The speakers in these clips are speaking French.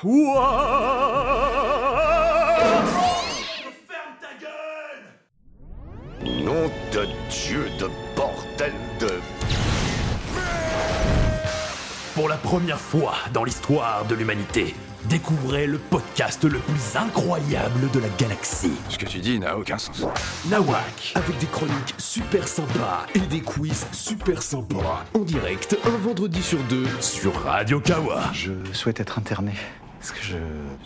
Ferme ta gueule Nom de Dieu de bordel de... Pour la première fois dans l'histoire de l'humanité, découvrez le podcast le plus incroyable de la galaxie. Ce que tu dis n'a aucun sens. Nawak, avec des chroniques super sympas et des quiz super sympas. En direct, un vendredi sur deux, sur Radio Kawa. Je souhaite être interné. Parce que je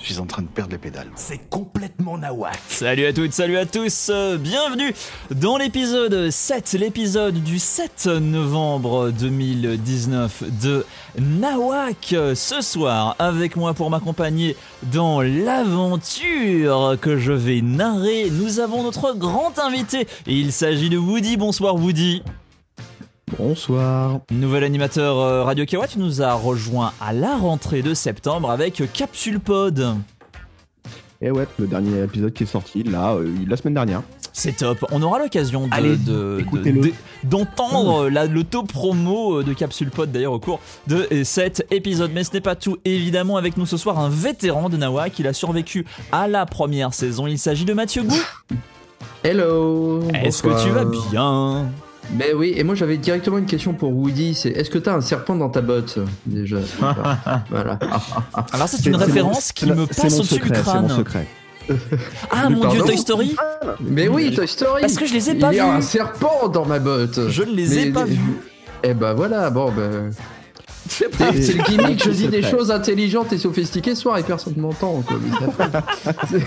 suis en train de perdre les pédales. C'est complètement Nawak. Salut à toutes, salut à tous, euh, bienvenue dans l'épisode 7, l'épisode du 7 novembre 2019 de Nawak. Ce soir, avec moi pour m'accompagner dans l'aventure que je vais narrer, nous avons notre grand invité. Il s'agit de Woody. Bonsoir Woody. Bonsoir. Nouvel animateur euh, Radio Kawa, tu nous as rejoint à la rentrée de septembre avec Capsule Pod. Et ouais, le dernier épisode qui est sorti là, euh, la semaine dernière. C'est top. On aura l'occasion de- Allez, de- de- écoutez-le. de- d'entendre la- le taux promo de Capsule Pod d'ailleurs au cours de euh, cet épisode. Mais ce n'est pas tout. Évidemment, avec nous ce soir, un vétéran de Nawak. Il a survécu à la première saison. Il s'agit de Mathieu Gou. Hello Est-ce que tu vas bien? Ben oui, et moi j'avais directement une question pour Woody, c'est est-ce que t'as un serpent dans ta botte déjà? Voilà. Alors, c'est une référence qui me passe au-dessus du crâne. mon secret. Ah mon dieu, Toy Story Mais oui, Toy Story Parce que je les ai pas Il y a vus. un serpent dans ma botte Je ne les ai Mais- pas vus. Eh ben voilà, bon ben... C'est le gimmick, je dis des choses intelligentes et sophistiquées ce soir et personne ne m'entend. mais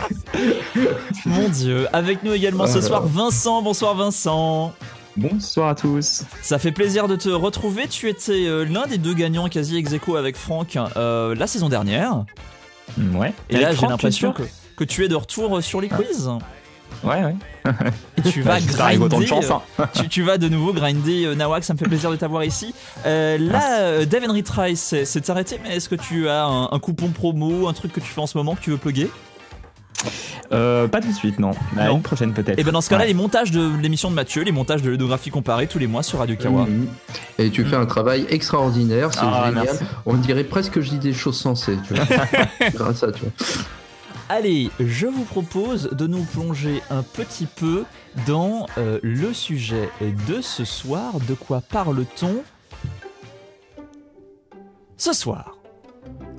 Mon dieu. Avec nous également ce Voilà. soir, Vincent. Bonsoir Vincent. Bonsoir à tous. Ça fait plaisir de te retrouver. Tu étais euh, l'un des deux gagnants quasi ex aequo avec Franck euh, la saison dernière. Ouais. Et là, j'ai l'impression que, que tu es de retour euh, sur les quiz. Ouais, ouais. Et tu vas avec grinder. chance, hein. tu, tu vas de nouveau grinder Nawak. Ça me fait plaisir de t'avoir ici. Euh, là, Dave and Retry, c'est c'est arrêté. Mais est-ce que tu as un, un coupon promo, un truc que tu fais en ce moment que tu veux plugger? Euh, pas tout de suite, non. À Non. Une prochaine peut-être. Et ben dans ce cas-là, Ouais. les montages de l'émission de Mathieu, les montages de ludographie comparée tous les mois sur Radio Kawa. Mhm. Et tu fais un travail extraordinaire, c'est Ah, génial. merci. On dirait presque que je dis des choses sensées, tu vois. Grâce à toi. Allez, je vous propose de nous plonger un petit peu dans euh, le sujet de ce soir. De quoi parle-t-on ce soir?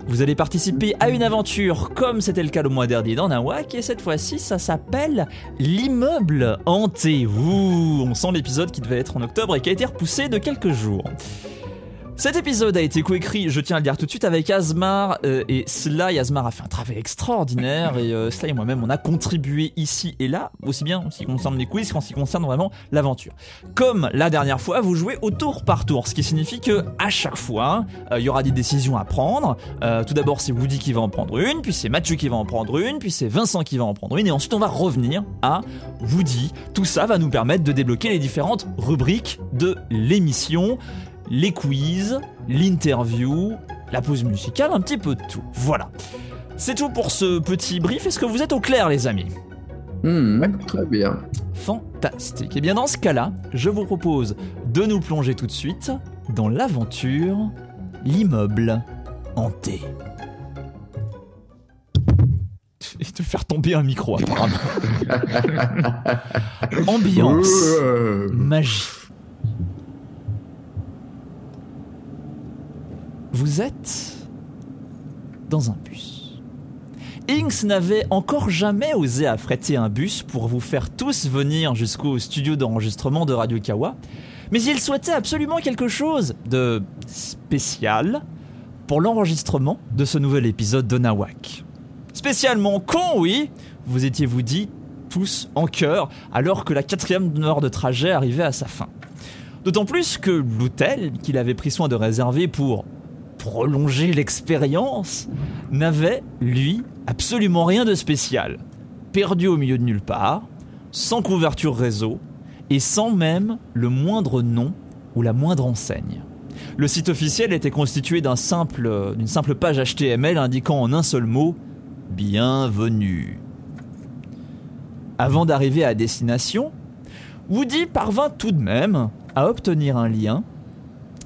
Vous allez participer à une aventure comme c'était le cas le mois dernier dans Nawak et cette fois-ci ça s'appelle l'immeuble hanté. Ouh, on sent l'épisode qui devait être en octobre et qui a été repoussé de quelques jours. Cet épisode a été coécrit, je tiens à le dire tout de suite, avec Asmar euh, et Sly. Asmar a fait un travail extraordinaire et euh, Sly et moi-même, on a contribué ici et là, aussi bien en ce qui concerne les quiz qu'en ce qui concerne vraiment l'aventure. Comme la dernière fois, vous jouez au tour par tour, ce qui signifie que à chaque fois, euh, il y aura des décisions à prendre. Euh, tout d'abord, c'est Woody qui va en prendre une, puis c'est Mathieu qui va en prendre une, puis c'est Vincent qui va en prendre une, et ensuite on va revenir à Woody. Tout ça va nous permettre de débloquer les différentes rubriques de l'émission les quiz, l'interview, la pause musicale, un petit peu de tout. Voilà. C'est tout pour ce petit brief. Est-ce que vous êtes au clair, les amis Hmm, Très bien. Fantastique. Et bien dans ce cas-là, je vous propose de nous plonger tout de suite dans l'aventure l'immeuble hanté. Et de faire tomber un micro apparemment. Ambiance. Magie. Vous êtes dans un bus. Inks n'avait encore jamais osé affréter un bus pour vous faire tous venir jusqu'au studio d'enregistrement de Radio Kawa, mais il souhaitait absolument quelque chose de spécial pour l'enregistrement de ce nouvel épisode de Nawak. Spécialement con, oui, vous étiez vous dit tous en chœur alors que la quatrième heure de trajet arrivait à sa fin. D'autant plus que l'hôtel qu'il avait pris soin de réserver pour prolonger l'expérience n'avait, lui, absolument rien de spécial. Perdu au milieu de nulle part, sans couverture réseau et sans même le moindre nom ou la moindre enseigne. Le site officiel était constitué d'un simple, d'une simple page HTML indiquant en un seul mot Bienvenue. Avant d'arriver à destination, Woody parvint tout de même à obtenir un lien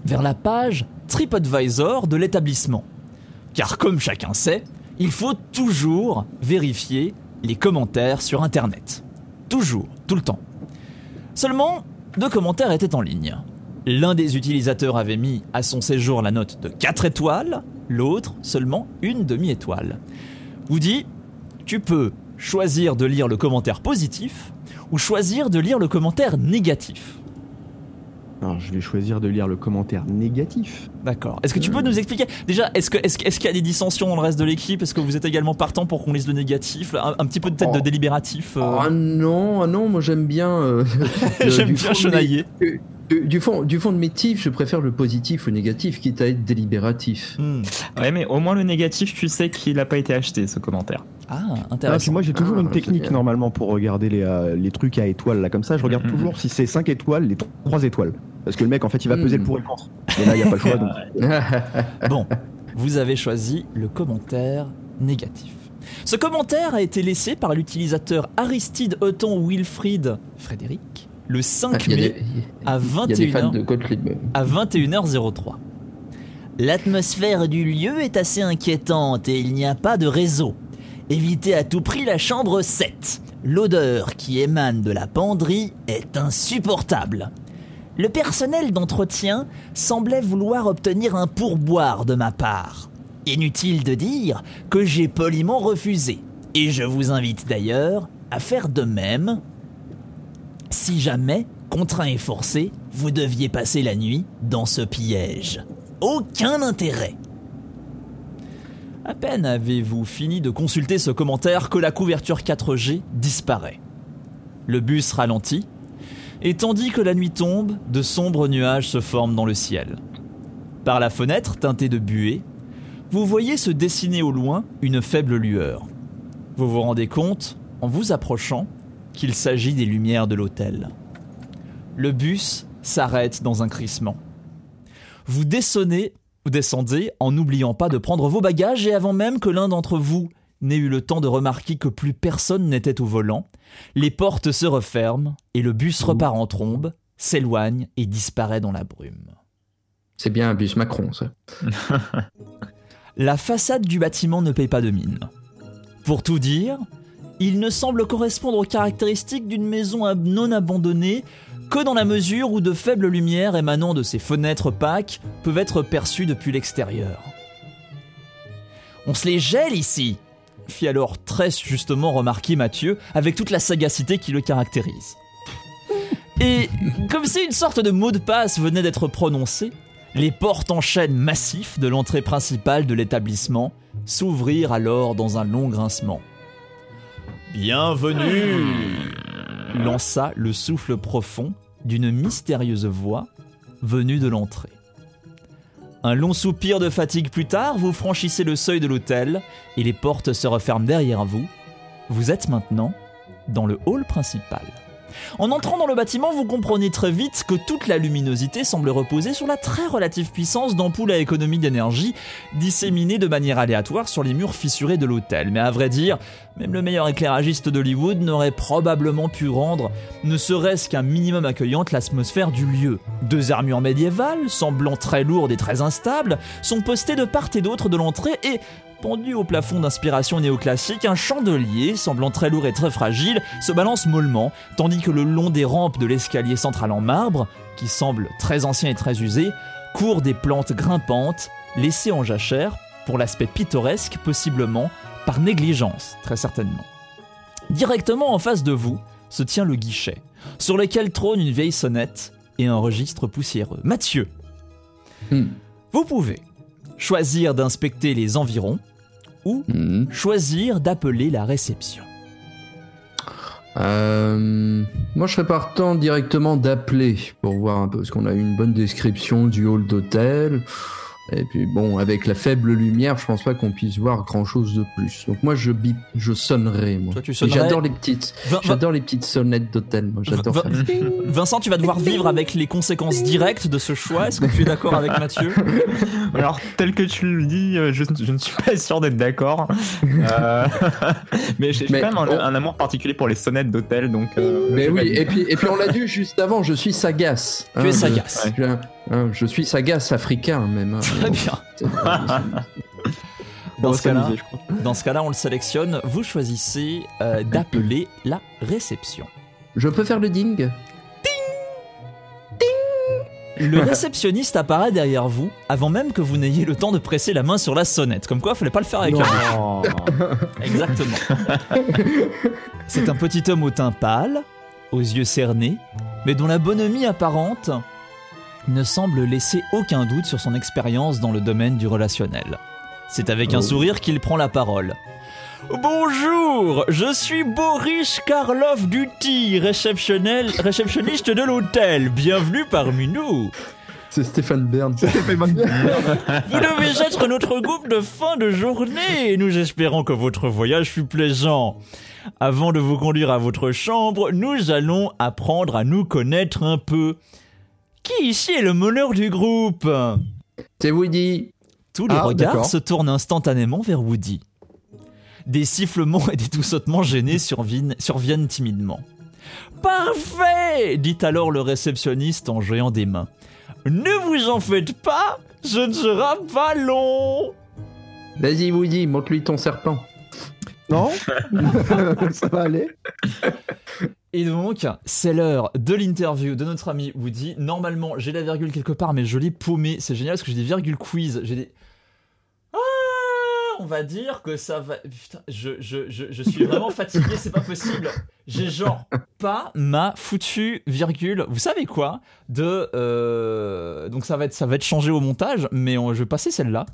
vers la page TripAdvisor de l'établissement. Car comme chacun sait, il faut toujours vérifier les commentaires sur Internet. Toujours, tout le temps. Seulement, deux commentaires étaient en ligne. L'un des utilisateurs avait mis à son séjour la note de 4 étoiles, l'autre seulement une demi-étoile. Woody, tu peux choisir de lire le commentaire positif ou choisir de lire le commentaire négatif. Alors, je vais choisir de lire le commentaire négatif. D'accord. Est-ce que tu peux nous expliquer déjà Est-ce que est-ce, que- est-ce qu'il y a des dissensions dans le reste de l'équipe? Est-ce que vous êtes également partant pour qu'on lise le négatif un, un petit peu de tête de Oh. délibératif euh, Ah non, ah non, moi j'aime bien. euh, le- J'aime du bien fond de chenailler. mes- du, du fond, du fond de mes tifs, je préfère le positif au négatif, quitte à être délibératif. hmm. Ouais, mais au moins le négatif, tu sais qu'il a pas été acheté ce commentaire. Ah, Ah, puis intéressant. moi j'ai toujours Ah, une c'est technique normalement pour regarder les, euh, les trucs à étoiles là comme ça. Je regarde Mhm. toujours si c'est 5 étoiles, les 3 étoiles. Parce que le mec en fait il va peser le pour et le contre. Et là il n'y a pas le choix donc. Bon, vous avez choisi le commentaire négatif. Ce commentaire a été laissé par l'utilisateur Aristide Otton Wilfried Frédéric le 5 Il y a mai des, à il y a des fans 21h. de Gottlieb. à 21h03. L'atmosphère du lieu est assez inquiétante et il n'y a pas de réseau. Évitez à tout prix la chambre 7. L'odeur qui émane de la penderie est insupportable. Le personnel d'entretien semblait vouloir obtenir un pourboire de ma part. Inutile de dire que j'ai poliment refusé. Et je vous invite d'ailleurs à faire de même si jamais, contraint et forcé, vous deviez passer la nuit dans ce piège. Aucun intérêt. À peine avez-vous fini de consulter ce commentaire que la couverture 4G disparaît. Le bus ralentit, et tandis que la nuit tombe, de sombres nuages se forment dans le ciel. Par la fenêtre teintée de buée, vous voyez se dessiner au loin une faible lueur. Vous vous rendez compte, en vous approchant, qu'il s'agit des lumières de l'hôtel. Le bus s'arrête dans un crissement. Vous descendez, vous descendez en n'oubliant pas de prendre vos bagages et avant même que l'un d'entre vous n'ait eu le temps de remarquer que plus personne n'était au volant, les portes se referment et le bus repart en trombe, s'éloigne et disparaît dans la brume. C'est bien un bus Macron, ça. La façade du bâtiment ne paye pas de mine. Pour tout dire, il ne semble correspondre aux caractéristiques d'une maison non abandonnée que dans la mesure où de faibles lumières émanant de ses fenêtres opaques peuvent être perçues depuis l'extérieur. On se les gèle ici fit alors très justement remarquer Mathieu avec toute la sagacité qui le caractérise. Et comme si une sorte de mot de passe venait d'être prononcé, les portes en chêne massif de l'entrée principale de l'établissement s'ouvrirent alors dans un long grincement. Bienvenue lança le souffle profond d'une mystérieuse voix venue de l'entrée. Un long soupir de fatigue plus tard, vous franchissez le seuil de l'hôtel et les portes se referment derrière vous. Vous êtes maintenant dans le hall principal. En entrant dans le bâtiment, vous comprenez très vite que toute la luminosité semble reposer sur la très relative puissance d'ampoules à économie d'énergie disséminées de manière aléatoire sur les murs fissurés de l'hôtel. Mais à vrai dire, même le meilleur éclairagiste d'Hollywood n'aurait probablement pu rendre, ne serait-ce qu'un minimum accueillante, l'atmosphère du lieu. Deux armures médiévales, semblant très lourdes et très instables, sont postées de part et d'autre de l'entrée et, pendu au plafond d'inspiration néoclassique, un chandelier, semblant très lourd et très fragile, se balance mollement, tandis que le long des rampes de l'escalier central en marbre, qui semble très ancien et très usé, courent des plantes grimpantes, laissées en jachère, pour l'aspect pittoresque, possiblement par négligence, très certainement. Directement en face de vous se tient le guichet, sur lequel trône une vieille sonnette et un registre poussiéreux. Mathieu, Hmm. vous pouvez choisir d'inspecter les environs ou Mhm. choisir d'appeler la réception. Euh, moi, je serais partant directement d'appeler pour voir un peu, parce qu'on a eu une bonne description du hall d'hôtel. Et puis bon, avec la faible lumière, je pense pas qu'on puisse voir grand chose de plus. Donc moi, je bip, je sonnerai. Moi. Toi, tu sonnerais J'adore les petites, Vin- j'adore les petites sonnettes d'hôtel. Moi, j'adore Vin-. Vincent, tu vas devoir vivre avec les conséquences directes de ce choix. Est-ce que tu es d'accord avec Mathieu Alors, tel que tu le dis, euh, je, je ne suis pas sûr d'être d'accord. Euh, mais j'ai quand même un, on- un amour particulier pour les sonnettes d'hôtel, donc. euh, Mais oui, et puis, et puis on l'a dit juste avant, je suis sagace. Tu es Hein, sagace. Je, hein, je suis sagace africain même. hein. Très bien. Dans ce cas-là, dans ce cas-là, on le sélectionne. Vous choisissez euh, d'appeler la réception. Je peux faire le ding? Le réceptionniste apparaît derrière vous avant même que vous n'ayez le temps de presser la main sur la sonnette. Comme quoi, fallait pas le faire avec Non. un Exactement. C'est un petit homme au teint pâle, aux yeux cernés, mais dont la bonhomie apparente ne semble laisser aucun doute sur son expérience dans le domaine du relationnel. C'est avec un Oh. sourire qu'il prend la parole. Bonjour, je suis Boris Karlov Duty, réceptionnel- réceptionniste de l'hôtel. Bienvenue parmi nous. C'est Stéphane Bern. Vous devez être notre groupe de fin de journée et nous espérons que votre voyage fut plaisant. Avant de vous conduire à votre chambre, nous allons apprendre à nous connaître un peu. Qui ici est le meneur du groupe C'est Woody. Tous les Ah, regards se tournent instantanément vers Woody. Des sifflements et des toussotements gênés surviennent, surviennent timidement. Parfait dit alors le réceptionniste en jouant des mains. Ne vous en faites pas, ce ne sera pas long. Vas-y Woody, montre-lui ton serpent. Non Ça va aller Et donc, c'est l'heure de l'interview de notre ami Woody. Normalement, j'ai la virgule quelque part, mais je l'ai paumé. C'est génial parce que j'ai des virgules quiz. J'ai des. Ah On va dire que ça va. Putain, je, je, je, je suis vraiment fatigué, c'est pas possible. J'ai genre pas ma foutue virgule. Vous savez quoi? De. euh, Donc ça va, être, ça va être changé au montage, mais on- je vais passer celle-là.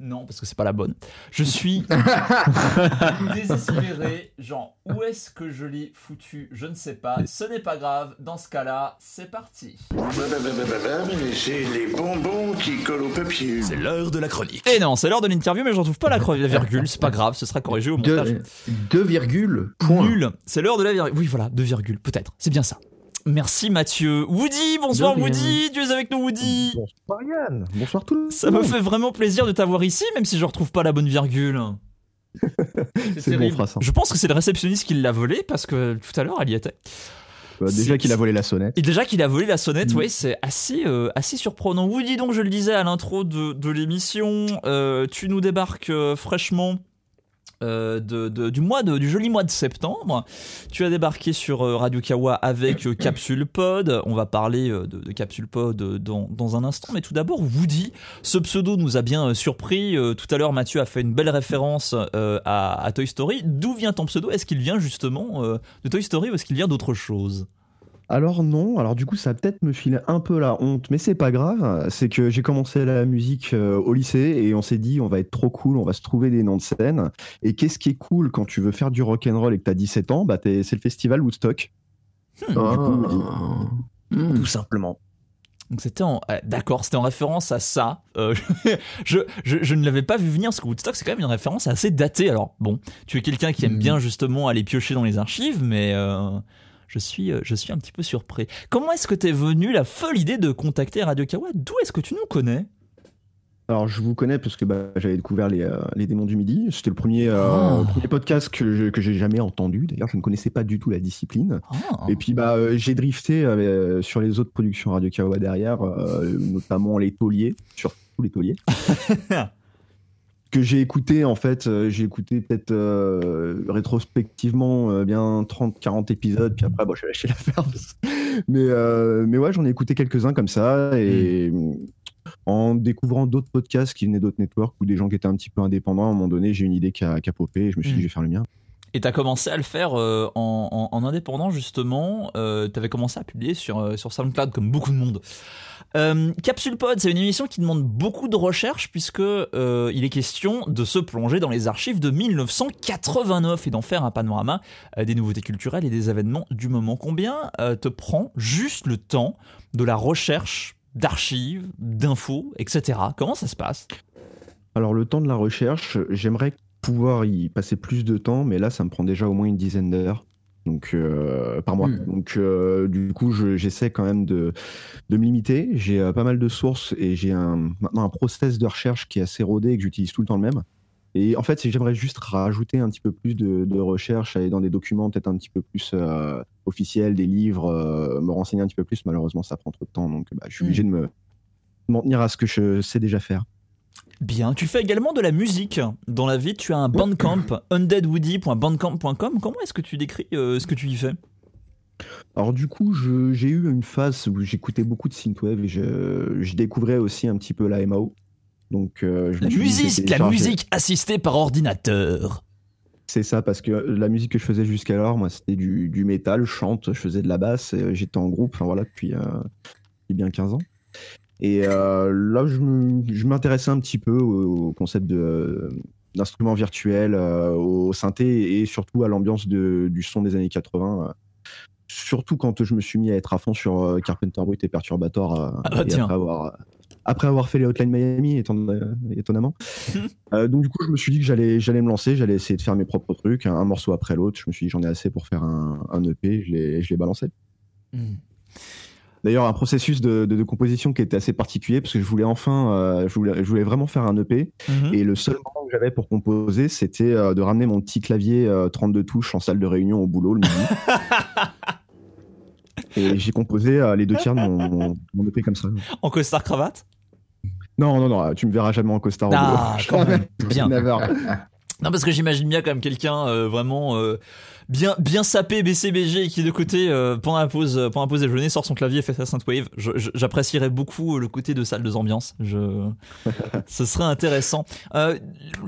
Non, parce que c'est pas la bonne. Je suis désespéré. Genre, où est-ce que je l'ai foutu? Je ne sais pas. Ce n'est pas grave. Dans ce cas-là, c'est parti. J'ai les bonbons qui collent au papier. C'est l'heure de la chronique. Et non, c'est l'heure de l'interview, mais je retrouve pas la, la virgule. C'est pas grave, ce sera corrigé au montage. Deux, deux virgules, point. Nul. C'est l'heure de la virgule. Oui, voilà, deux virgules, peut-être. C'est bien ça. Merci Mathieu. Woody, bonsoir. Woody. Tu es avec nous, Woody. Bonsoir Yann Bonsoir tout le monde Ça me fait vraiment plaisir de t'avoir ici, même si je retrouve pas la bonne virgule. C'est bon, terrible. on fera ça. Je pense que c'est le réceptionniste qui l'a volé parce que tout à l'heure elle y était. Bah, Déjà qu'il a volé la sonnette. Et déjà qu'il a volé la sonnette, Mm. ouais, c'est assez, euh, assez surprenant. Woody, donc je le disais à l'intro de, de l'émission, euh, tu nous débarques euh, fraîchement. Euh, de, du mois de, du joli mois de septembre, tu as débarqué sur euh, Radio Kawa avec euh, Capsule Pod. On va parler de, Capsule Pod dans, un instant, mais tout d'abord Woody. Ce pseudo nous a bien surpris. Tout à l'heure, Mathieu a fait une belle référence à, à Toy Story. D'où vient ton pseudo? Est-ce qu'il vient justement de Toy Story ou est-ce qu'il vient d'autre chose? Alors non, alors du coup ça peut-être me filer un peu la honte, mais c'est pas grave. C'est que j'ai commencé la musique euh, au lycée et on s'est dit on va être trop cool, on va se trouver des noms de scène. Et qu'est-ce qui est cool quand tu veux faire du rock'n'roll et que t'as 17 ans bah C'est le festival Woodstock. Ah. Hmm. Tout simplement. Donc c'était en... euh, D'accord, c'était en référence à ça. Euh, je, je, je ne l'avais pas vu venir parce que Woodstock c'est quand même une référence assez datée. Alors bon, tu es quelqu'un qui aime Mhm. bien justement aller piocher dans les archives, mais euh, je, suis, euh, je suis un petit peu surpris. Comment est-ce que t'es venu la folle idée de contacter Radio Kawa? D'où est-ce que tu nous connais? Alors je vous connais parce que bah, j'avais découvert les, euh, les démons du midi. C'était le premier, euh, Ah. premier podcast que j'ai jamais entendu. D'ailleurs je ne connaissais pas du tout la discipline. Ah. Et puis bah euh, j'ai drifté sur les autres productions Radio Kawa derrière, notamment les tauliers, surtout les tauliers. que j'ai écouté en fait, euh, j'ai écouté peut-être euh, rétrospectivement euh, bien 30-40 épisodes, puis après bon, j'ai lâché l'affaire. mais, euh, mais ouais, j'en ai écouté quelques-uns comme ça, et en découvrant d'autres podcasts qui venaient d'autres networks ou des gens qui étaient un petit peu indépendants, à un moment donné, j'ai une idée qui a, qui a popé, et je me suis dit Mm. je vais faire le mien. Et t'as commencé à le faire euh, en, en- en indépendant justement. Euh, t'avais commencé à publier sur, euh, sur SoundCloud comme beaucoup de monde. Euh, Capsule Pod, c'est une émission qui demande beaucoup de recherche puisque euh, il est question de se plonger dans les archives de 1989 et d'en faire un panorama euh, des nouveautés culturelles et des événements du moment. Combien te prend juste le temps de la recherche d'archives, d'infos, etc. Comment ça se passe? Alors le temps de la recherche, j'aimerais pouvoir y passer plus de temps, mais là ça me prend déjà au moins une dizaine d'heures. Donc euh, par mois. Hmm. Donc euh, du coup je- j'essaie quand même de, de me limiter. J'ai euh, pas mal de sources et j'ai un, maintenant un process de recherche qui est assez rodé et que j'utilise tout le temps le même. Et en fait j'aimerais juste rajouter un petit peu plus de, de recherche, aller dans des documents peut-être un petit peu plus officiels, des livres, me renseigner un petit peu plus. Malheureusement ça prend trop de temps, donc bah, je suis Hmm. obligé de me de m'en tenir à ce que je sais déjà faire. Bien, tu fais également de la musique. Dans la vie, tu as un bandcamp, undeadwoody.bandcamp.com. Comment est-ce que tu décris euh, ce que tu y fais? Alors du coup, j'ai eu une phase où j'écoutais beaucoup de synthwave et je, je découvrais aussi un petit peu la MAO. Donc euh, je La musique, la musique assistée par ordinateur. C'est ça, parce que la musique que je faisais jusqu'alors, moi, c'était du, du métal, je chante, je faisais de la basse, euh, j'étais en groupe, enfin voilà, depuis, euh, depuis bien 15 ans. Et euh, là, je m'intéressais un petit peu au, au concept de, d'instruments virtuels, euh, au synthé et surtout à l'ambiance du son des années 80. euh. Surtout quand je me suis mis à être à fond sur euh, Carpenter Brut et Perturbator, euh, Ah bah et après avoir, après avoir fait les Hotline Miami, éton- euh, étonnamment. Euh, donc du coup, je me suis dit que j'allais, j'allais me lancer, j'allais essayer de faire mes propres trucs, un, un morceau après l'autre. Je me suis dit j'en ai assez pour faire un, un EP, je l'ai, balancé. Hmm. D'ailleurs, un processus de, de- de composition qui était assez particulier parce que je voulais enfin, euh, je, voulais, je voulais vraiment faire un EP Mhm. et le seul moment que j'avais pour composer, c'était euh, de ramener mon petit clavier euh, 32 touches en salle de réunion au boulot le midi. et j'ai composé euh, les deux tiers de mon, mon, mon EP comme ça. En costard cravate? Non, non, non, tu me verras jamais en costard au Ah, boulot. quand même. Bien. Non, parce que j'imagine bien quand même quelqu'un euh, vraiment euh, bien, bien sapé BCBG qui de côté euh, pendant la pause euh, pendant la pause déjeuner sort son clavier et fait sa synthwave. J'apprécierais beaucoup euh, le côté de salle de ambiance. Je, ce serait intéressant. Euh,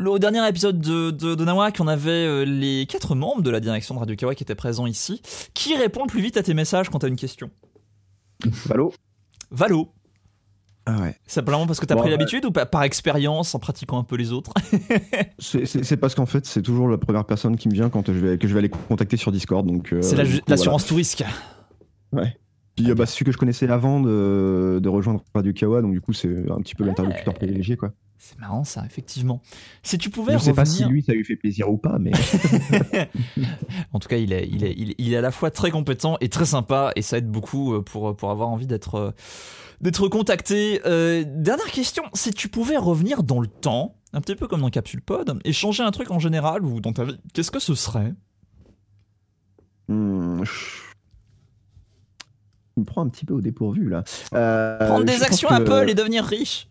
au dernier épisode de, de, de Nawak, on avait euh, les quatre membres de la direction de Radio Kawa qui étaient présents ici. Qui répond le plus vite à tes messages quand t'as une question? Valo Valo. Ah ouais. Simplement parce que t'as Bon, pris ouais. l'habitude ou pas- par expérience en pratiquant un peu les autres C'est- parce qu'en fait, c'est toujours la première personne qui me vient quand je vais, que je vais aller contacter sur Discord. Donc, euh, C'est l'assurance tout risque. voilà. Puis euh, bah, celui que je connaissais avant de, de rejoindre Radio Kawa, donc du coup, c'est un petit peu l'interlocuteur privilégié. Quoi. C'est marrant ça, effectivement. Si tu pouvais Je sais pas si lui, ça lui fait plaisir ou pas, mais En tout cas, il est, il, est, il, est, il est à la fois très compétent et très sympa, et ça aide beaucoup euh, pour, pour avoir envie d'être euh, d'être contacté. Euh, dernière question, si tu pouvais revenir dans le temps, un petit peu comme dans Capsule Pod, et changer un truc en général ou dans ta vie, qu'est-ce que ce serait? Je... il me prend un petit peu au dépourvu là. Euh, Prendre des actions que- Apple et devenir riche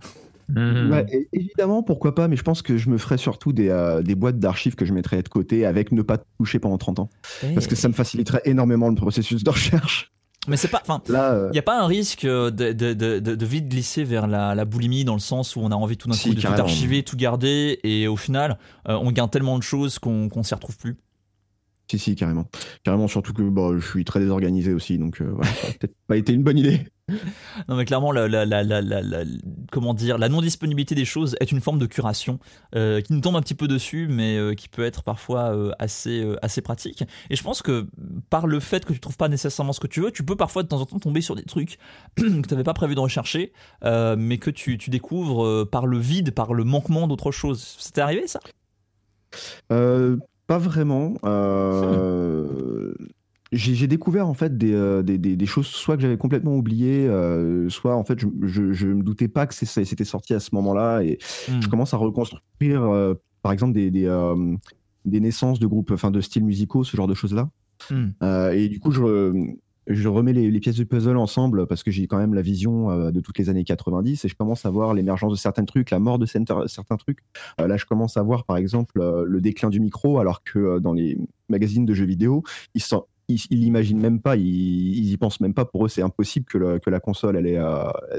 Ouais, é- évidemment, pourquoi pas, mais je pense que je me ferais surtout des, euh, des boîtes d'archives que je mettrais de côté avec ne pas toucher pendant 30 ans. Parce que ça me faciliterait énormément le processus de recherche. Mais c'est pas. Enfin, euh, il n'y a pas un risque euh, de, de, de, vite glisser vers la, la boulimie dans le sens où on a envie tout d'un Si, coup de tout archiver, tout garder, et au final, euh, on garde tellement de choses qu'on qu'on s'y retrouve plus. Si, si, carrément. Carrément, surtout que bon, je suis très désorganisé aussi, donc euh, voilà, ça a peut-être pas été une bonne idée. Non mais clairement la, la, la, la, comment dire la non disponibilité des choses est une forme de curation euh, qui nous tombe un petit peu dessus mais euh, qui peut être parfois assez assez pratique et je pense que par le fait que tu trouves pas nécessairement ce que tu veux tu peux parfois de temps en temps tomber sur des trucs que tu n'avais pas prévu de rechercher mais que tu, tu découvres par le vide par le manquement d'autre chose c'était arrivé ça? Euh, pas vraiment. Euh, J'ai j'ai découvert en fait des, euh, des, des- des choses soit que j'avais complètement oubliées, euh, soit en fait je, je, je me doutais pas que c'était sorti à ce moment-là et Hmm. je commence à reconstruire euh, par exemple des, des, des naissances de groupes, enfin de styles musicaux, ce genre de choses-là. Hmm. Et du coup, je, je remets les, les pièces du puzzle ensemble parce que j'ai quand même la vision euh, de toutes les années 90 et je commence à voir l'émergence de certains trucs, la mort de certains trucs. Euh, là, je commence à voir par exemple euh, le déclin du micro, alors que dans les magazines de jeux vidéo, ils sont ils l'imaginent même pas, ils, ils y pensent même pas. Pour eux, c'est impossible que, le- que la console elle, est,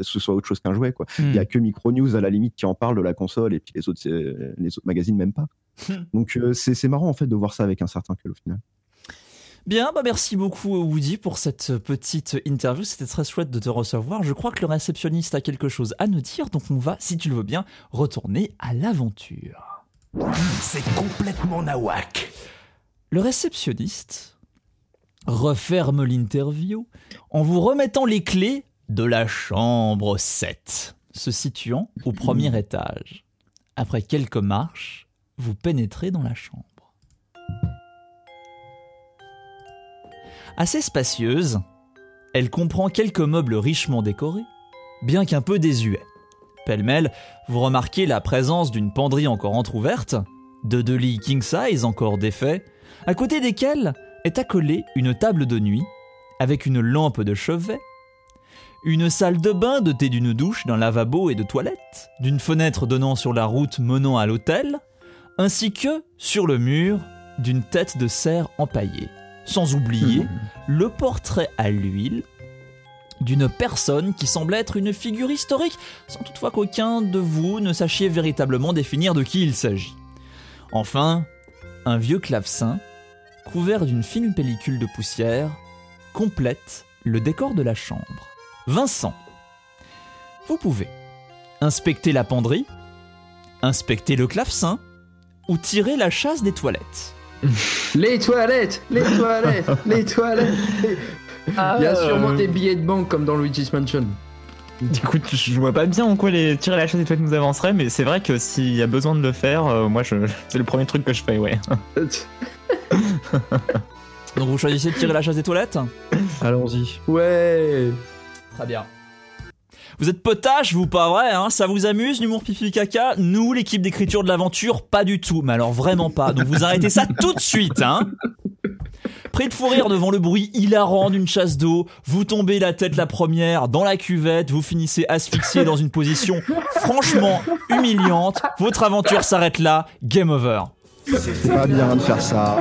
ce soit autre chose qu'un jouet. Quoi. Il y a que Micro News à la limite qui en parle de la console et puis les autres, c'est- les autres magazines même pas. Donc euh, c'est c'est marrant en fait de voir ça avec un certain cul au final. Bien, bah merci beaucoup Woody pour cette petite interview. C'était très chouette de te recevoir. Je crois que le réceptionniste a quelque chose à nous dire, donc on va, si tu le veux bien, retourner à l'aventure. C'est complètement nawak. Le réceptionniste referme l'interview en vous remettant les clés de la chambre 7, se situant au premier étage. Après quelques marches, vous pénétrez dans la chambre. Assez spacieuse, elle comprend quelques meubles richement décorés, bien qu'un peu désuets. Pêle-mêle, vous remarquez la présence d'une penderie encore entr'ouverte, de deux lits king size encore défaits, à côté desquels est accolée une table de nuit avec une lampe de chevet, Une salle de bain dotée d'une douche, d'un lavabo et de toilettes, d'une fenêtre donnant sur la route menant à l'hôtel, ainsi que, sur le mur, d'une tête de cerf empaillée. Sans oublier le portrait à l'huile d'une personne qui semble être une figure historique, sans toutefois qu'aucun de vous ne sachiez véritablement définir de qui il s'agit. Enfin, un vieux clavecin, couvert d'une fine pellicule de poussière, complète le décor de la chambre. Vincent, vous pouvez inspecter la penderie, inspecter le clavecin, ou tirer la chasse des toilettes. Les toilettes, les toilettes, les toilettes. Ah, Il y a sûrement euh, des billets de banque comme dans Luigi's Mansion. Écoute, je vois pas bien en quoi les tirer la chasse des toilettes nous avancerait, mais c'est vrai que s'il y a besoin de le faire, euh, moi je, c'est le premier truc que je fais, ouais. Donc vous choisissez de tirer la chasse des toilettes? Allons-y. Ouais. Très bien. Vous êtes potache, vous pas vrai, hein? Ça vous amuse, l'humour pipi caca? Nous, l'équipe d'écriture de l'aventure, pas du tout. Mais alors vraiment pas. Donc vous arrêtez ça tout de suite, hein? Prêt de fou rire devant le bruit hilarant d'une chasse d'eau, vous tombez la tête la première dans la cuvette, vous finissez asphyxié dans une position franchement humiliante. Votre aventure s'arrête là, game over. C'est pas bien de faire ça.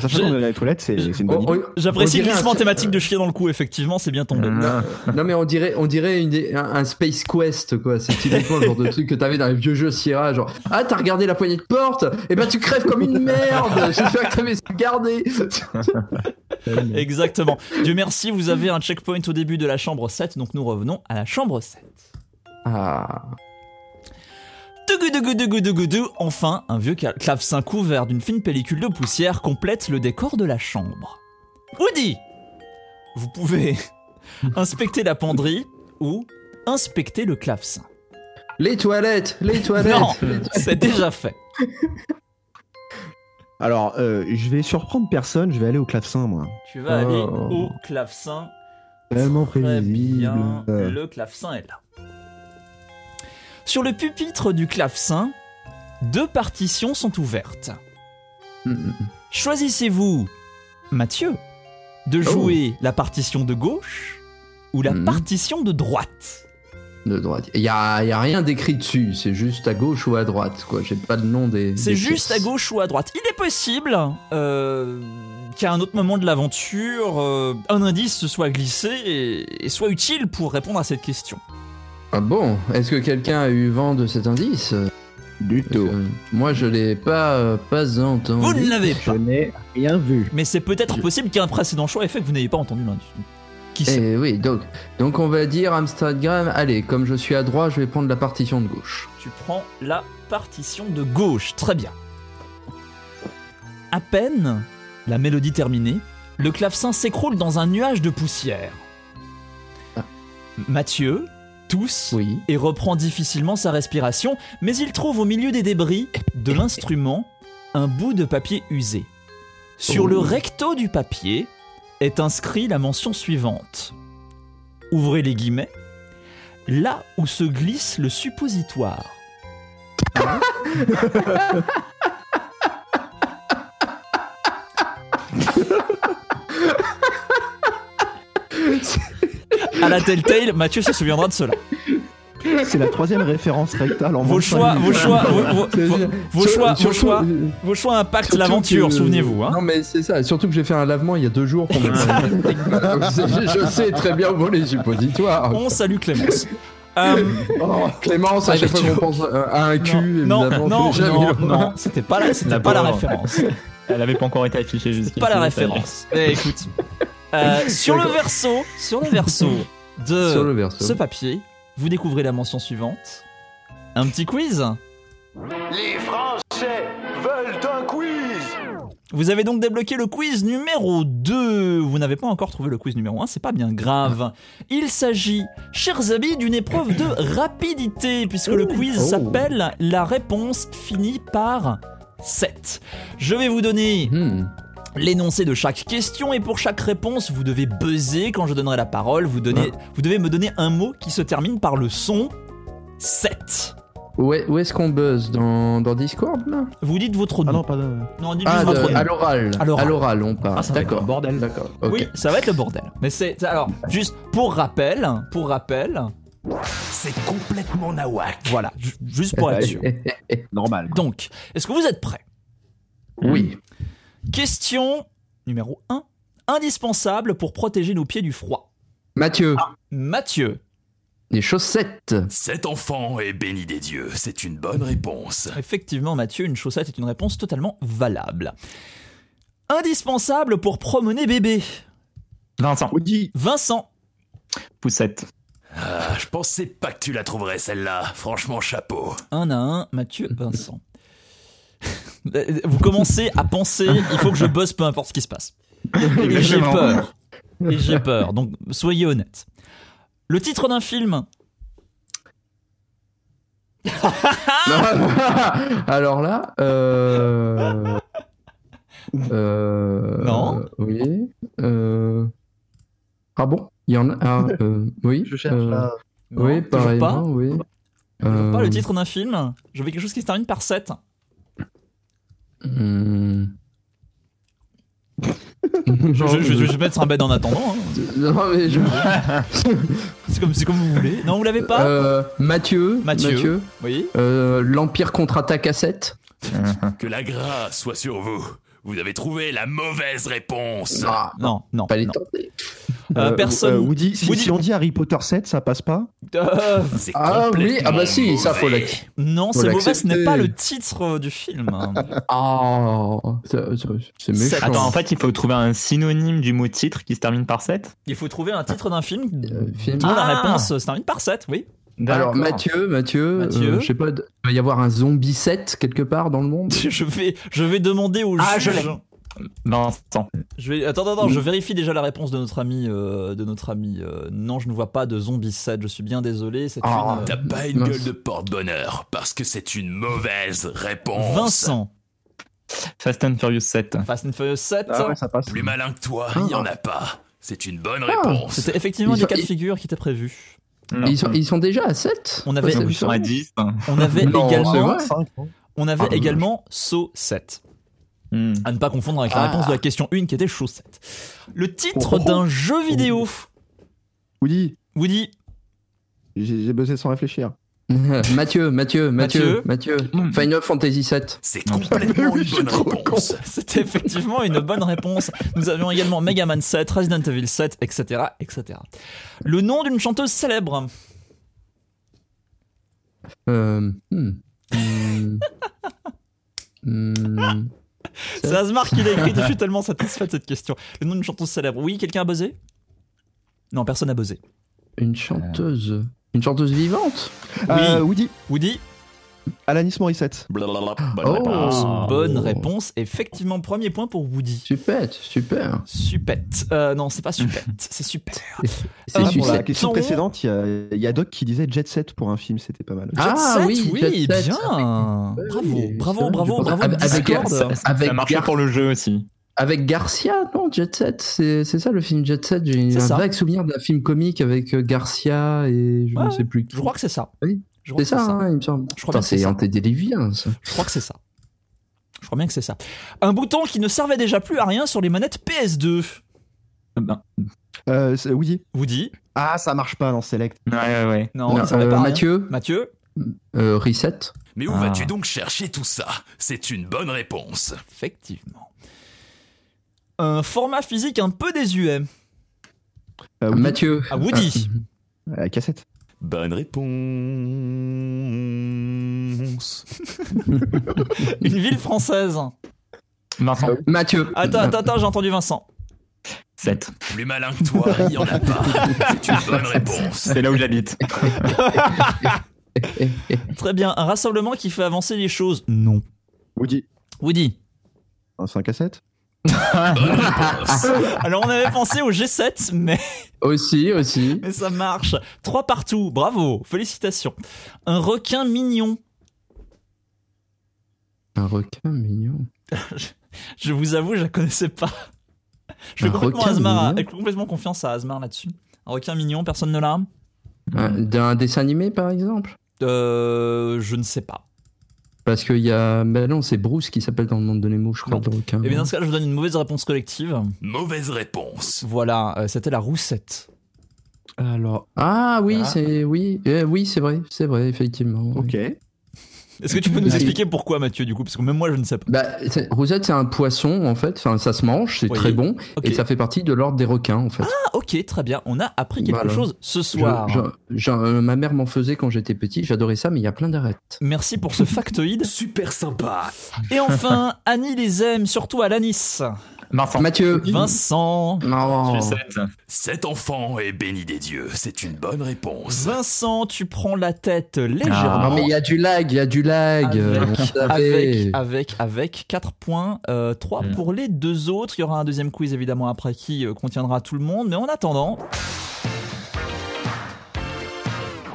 Sachant qu'on est dans les toilettes, c'est une bonne oh, idée. oh, J'apprécie on le glissement thématique de chier dans le cou, effectivement, c'est bien tombé. Non mais on dirait, on dirait une- un, un Space Quest quoi. C'est typiquement le genre de truc que t'avais dans les vieux jeux Sierra. Genre ah t'as regardé la poignée de porte Et ben tu crèves comme une merde. J'espère que t'avais gardé. Exactement. Dieu merci, vous avez un checkpoint au début de la chambre 7, donc nous revenons à la chambre 7. Ah. Enfin, un vieux clavecin couvert d'une fine pellicule de poussière complète le décor de la chambre. Woody Vous pouvez inspecter la penderie ou inspecter le clavecin. Les toilettes, les toilettes. Non, c'est déjà fait. Alors, euh, je vais surprendre personne, je vais aller au clavecin, moi. Tu vas aller Oh. au clavecin. Tellement Très prévisible. bien, Euh, le clavecin est là. Sur le pupitre du clavecin, deux partitions sont ouvertes. Mm, mm, mm. Choisissez-vous, Mathieu, de jouer la partition de gauche ou la partition de droite? De droite. Il y a, y a rien d'écrit dessus. C'est juste à gauche ou à droite quoi. J'ai pas le nom des. C'est juste à gauche ou à droite. Il est possible euh, qu'à un autre moment de l'aventure, euh, un indice se soit glissé et, et soit utile pour répondre à cette question. Ah bon Est-ce que quelqu'un a eu vent de cet indice Du Parce tout. que Moi, je l'ai pas, euh, pas entendu. Vous ne l'avez Je pas. n'ai rien vu. Mais c'est peut-être Je- possible qu'un précédent choix ait fait que vous n'ayez pas entendu l'indice. Qui sait Eh oui, donc, donc on va dire Amsterdam. Allez, comme je suis à droite, je vais prendre la partition de gauche. Tu prends la partition de gauche. Très bien. À peine la mélodie terminée, le clavecin s'écroule dans un nuage de poussière. Ah. Mathieu Oui. et reprend difficilement sa respiration, mais il trouve au milieu des débris de l'instrument un bout de papier usé. Sur Oh. le recto du papier est inscrit la mention suivante. Ouvrez les guillemets. Là où se glisse le suppositoire. À la Telltale, Mathieu se souviendra de cela. C'est la troisième référence rectale en Vos 25 choix, vos choix, vos, choix, vos choix, vos choix impactent l'aventure, souvenez-vous. Hein. Non, mais c'est ça. Surtout que j'ai fait un lavement il y a deux jours. Je, je sais très bien où les suppositoires. On salue Clémence. Euh, Oh, Clémence, à chaque fois qu'on pense à un cul, non, évidemment. non, non, non, c'était pas la, pas la référence. Elle avait pas encore été affichée jusqu'ici. pas la référence. Eh, écoute, euh, sur le verso, sur le verso de Sur le verso. ce papier, vous découvrez la mention suivante. Un petit quiz. Les Français veulent un quiz Vous avez donc débloqué le quiz numéro 2. Vous n'avez pas encore trouvé le quiz numéro 1, c'est pas bien grave. Il s'agit, chers amis, d'une épreuve de rapidité, puisque le quiz Oh. s'appelle La réponse finit par 7. Je vais vous donner Hmm. L'énoncé de chaque question et pour chaque réponse, vous devez buzzer quand je donnerai la parole. Vous, donnez, vous devez me donner un mot qui se termine par le son 7. Où est- où est-ce qu'on buzz? Dans, dans Discord là? Vous dites votre Ah nom. non, pas de... non, dites Ah, juste votre de- nom. à l'oral. À l'oral. À l'oral, on parle. Ah, ça va être D'accord. bordel. D'accord. ok. Oui, ça va être le bordel. Mais c'est alors juste pour rappel, pour rappel, C'est complètement nawak. voilà, ju- juste pour être sûr. Normal. Donc, est-ce que vous êtes prêts? Oui. Question numéro 1. Indispensable pour protéger nos pieds du froid. Mathieu, Mathieu. des chaussettes. Cet enfant est béni des dieux. C'est une bonne réponse. Effectivement, Mathieu, une chaussette est une réponse totalement valable. Indispensable pour promener bébé. Vincent, Woody, Vincent. poussette. Ah, je pensais pas que tu la trouverais celle-là. Franchement, chapeau. Un à un, Mathieu, Vincent. Vous commencez à penser, il faut que je bosse peu importe ce qui se passe. Et j'ai peur. Et j'ai peur. Donc soyez honnête. Le titre d'un film. Alors là, euh... euh... Non. Oui. Euh... Ah bon Il y en a. Ah, euh, oui. je cherche euh, là. Non, oui, toujours pareil. pas. oui. Euh, pas le titre d'un film. Je veux quelque chose qui se termine par 7. hmm. Je, je- je- je vais mettre un bed en attendant. hein. Non, mais je- C'est comme, c'est comme vous voulez. Non, vous l'avez pas Euh, Mathieu. Mathieu. Oui. Euh, L'Empire contre-attaque à 7. Que la grâce soit sur vous. Vous avez trouvé la mauvaise réponse. Ah, Non, non. pas les non. tenter. Euh, personne. euh, Woody, si, Woody- si on dit Harry Potter 7, ça passe pas Euh, C'est Ah oui, ah bah si, ça faut l'accepter. non, c'est mauvais. Ce n'est pas le titre euh, du film. Ah, c'est- c'est méchant. Attends, en fait, il faut trouver un synonyme du mot titre qui se termine par 7. Il faut trouver un titre d'un film Euh, film. dont la Ah. réponse se termine par 7, oui. Alors Mathieu, Mathieu, Mathieu. euh, je sais pas, il va y avoir un zombie 7 quelque part dans le monde? Je vais, je vais demander au Ah, je l'ai. Vincent. Je vais, attends, attends, attends, je vérifie déjà la réponse de notre ami. euh, de notre ami. euh, non, je ne vois pas de zombie 7. Je suis bien désolé. C'est Ah. une, euh, T'as pas une Mince. gueule de porte-bonheur parce que c'est une mauvaise réponse. Vincent. Fast and Furious 7. Fast and Furious 7. Ah ouais, ça passe. Plus malin que toi, il y en a pas. C'est une bonne Ah. réponse. C'était effectivement Ils des cas de figure qui étaient prévus. Ils sont, ils sont déjà à 7 On avait- à 10. On avait Non, également, hein. on avait Ah, également Saut 7. Hmm. À ne pas confondre avec la Ah. réponse de la question 1 qui était chaussette. Le titre Oh, oh, oh. d'un jeu vidéo. Woody, Woody, j'ai j'ai buzzé sans réfléchir. Mathieu, Mathieu, Mathieu, Mathieu. Mm. Final Fantasy 7. C'est complètement une je suis bonne trop réponse. c'était effectivement une bonne réponse. Nous avions également Mega Man 7, Resident Evil 7, etc., etc. Le nom d'une chanteuse célèbre. Euh, hmm. Hmm. Hmm. C'est Asmar qui l'a écrit. Je suis tellement satisfait de cette question. Le nom d'une chanteuse célèbre. Oui, quelqu'un a buzzé? Non, personne n'a buzzé. Une chanteuse. Une chanteuse vivante Euh, Woody, Woody, Alanis Morissette. Blablabla, bonne Oh. réponse. bonne réponse. Effectivement, premier point pour Woody. Super, super. Supette. Euh, non, c'est pas supette, c'est super. C'est Ah, Pour la question Ton- précédente, il y y a Doc qui disait Jet Set pour un film, c'était pas mal. Ah, Jet Set, oui, oui, Jet Set. bien. Bravo, Oui, bravo, bravo, bravo. pense- avec- avec- Ça, Avec ça marche Gar- pour le jeu aussi. Avec Garcia, non, Jet Set, c'est ça le film Jet Set. J'ai C'est un ça. vague souvenir d'un film comique avec euh, Garcia et je Ouais, ne sais plus. qui. Je crois que c'est ça. Oui. Je crois C'est que ça, hein, il me semble. Je crois c'est c'est ça. ça. Je crois que c'est ça. Je crois bien que c'est ça. Un bouton qui ne servait déjà plus à rien sur les manettes PS2. Ben, Euh, c'est- Woody. Woody Ah, ça marche pas dans Select. ouais, ouais, ouais. Non, Non, servait euh, pas rien. Mathieu, Mathieu euh, Reset. Mais où Ah. vas-tu donc chercher tout ça? C'est une bonne réponse. Effectivement. Un format physique un peu désuet. Euh, Woody. Mathieu. Ah, Woody. Euh, cassette. Bonne réponse. Une ville française. Vincent, Mathieu. Attends, attends, attends, j'ai entendu Vincent. 7. Plus malin que toi, il y en a pas. C'est une bonne réponse. C'est là où j'habite. Très bien. Un rassemblement qui fait avancer les choses. Non. Woody. Woody. Un 5 à 7 Bonne réponse. Alors on avait pensé au G7, mais, Aussi, aussi. mais ça marche. Trois partout. Bravo. Félicitations. Un requin mignon. Un requin mignon. Je vous avoue, je la connaissais pas. Je fais complètement, Asmar mignon. complètement confiance à Asmar là-dessus. Un requin mignon, personne ne l'a Euh, D'un dessin animé, par exemple? Euh, Je ne sais pas. Parce qu'il y a. Ben non, c'est Bruce qui s'appelle dans le monde de Nemo, je crois, Non. le requin. Et bien dans ce cas, je vous donne une mauvaise réponse collective. Mauvaise réponse. Voilà, euh, c'était la roussette. Alors, Ah oui, c'est. Oui, euh, oui c'est vrai, c'est vrai, effectivement. ok. Est-ce que tu peux nous expliquer pourquoi, Mathieu, du coup? Parce que même moi, je ne sais pas. Bah, c'est- Rosette, c'est un poisson, en fait. Enfin, ça se mange, c'est Oui. très bon. Et ça fait partie de l'ordre des requins, en fait. Ah, ok, très bien. On a appris quelque Voilà. chose ce Je- soir. je- je- euh, ma mère m'en faisait quand j'étais petit, j'adorais ça, mais il y a plein d'arêtes. Merci pour ce factoïde. Super sympa. Et enfin, Annie les aime, surtout à l'anis. Vincent. Mathieu Vincent. Non. Cet enfant est béni des dieux. C'est une bonne réponse. Vincent, tu prends la tête légèrement. Non, mais il y a du lag, il y a du lag. Avec- euh. Avec, avec, avec 4 points, euh, 3 Mm. pour les deux autres. Il y aura un deuxième quiz évidemment après qui euh, contiendra tout le monde. Mais en attendant.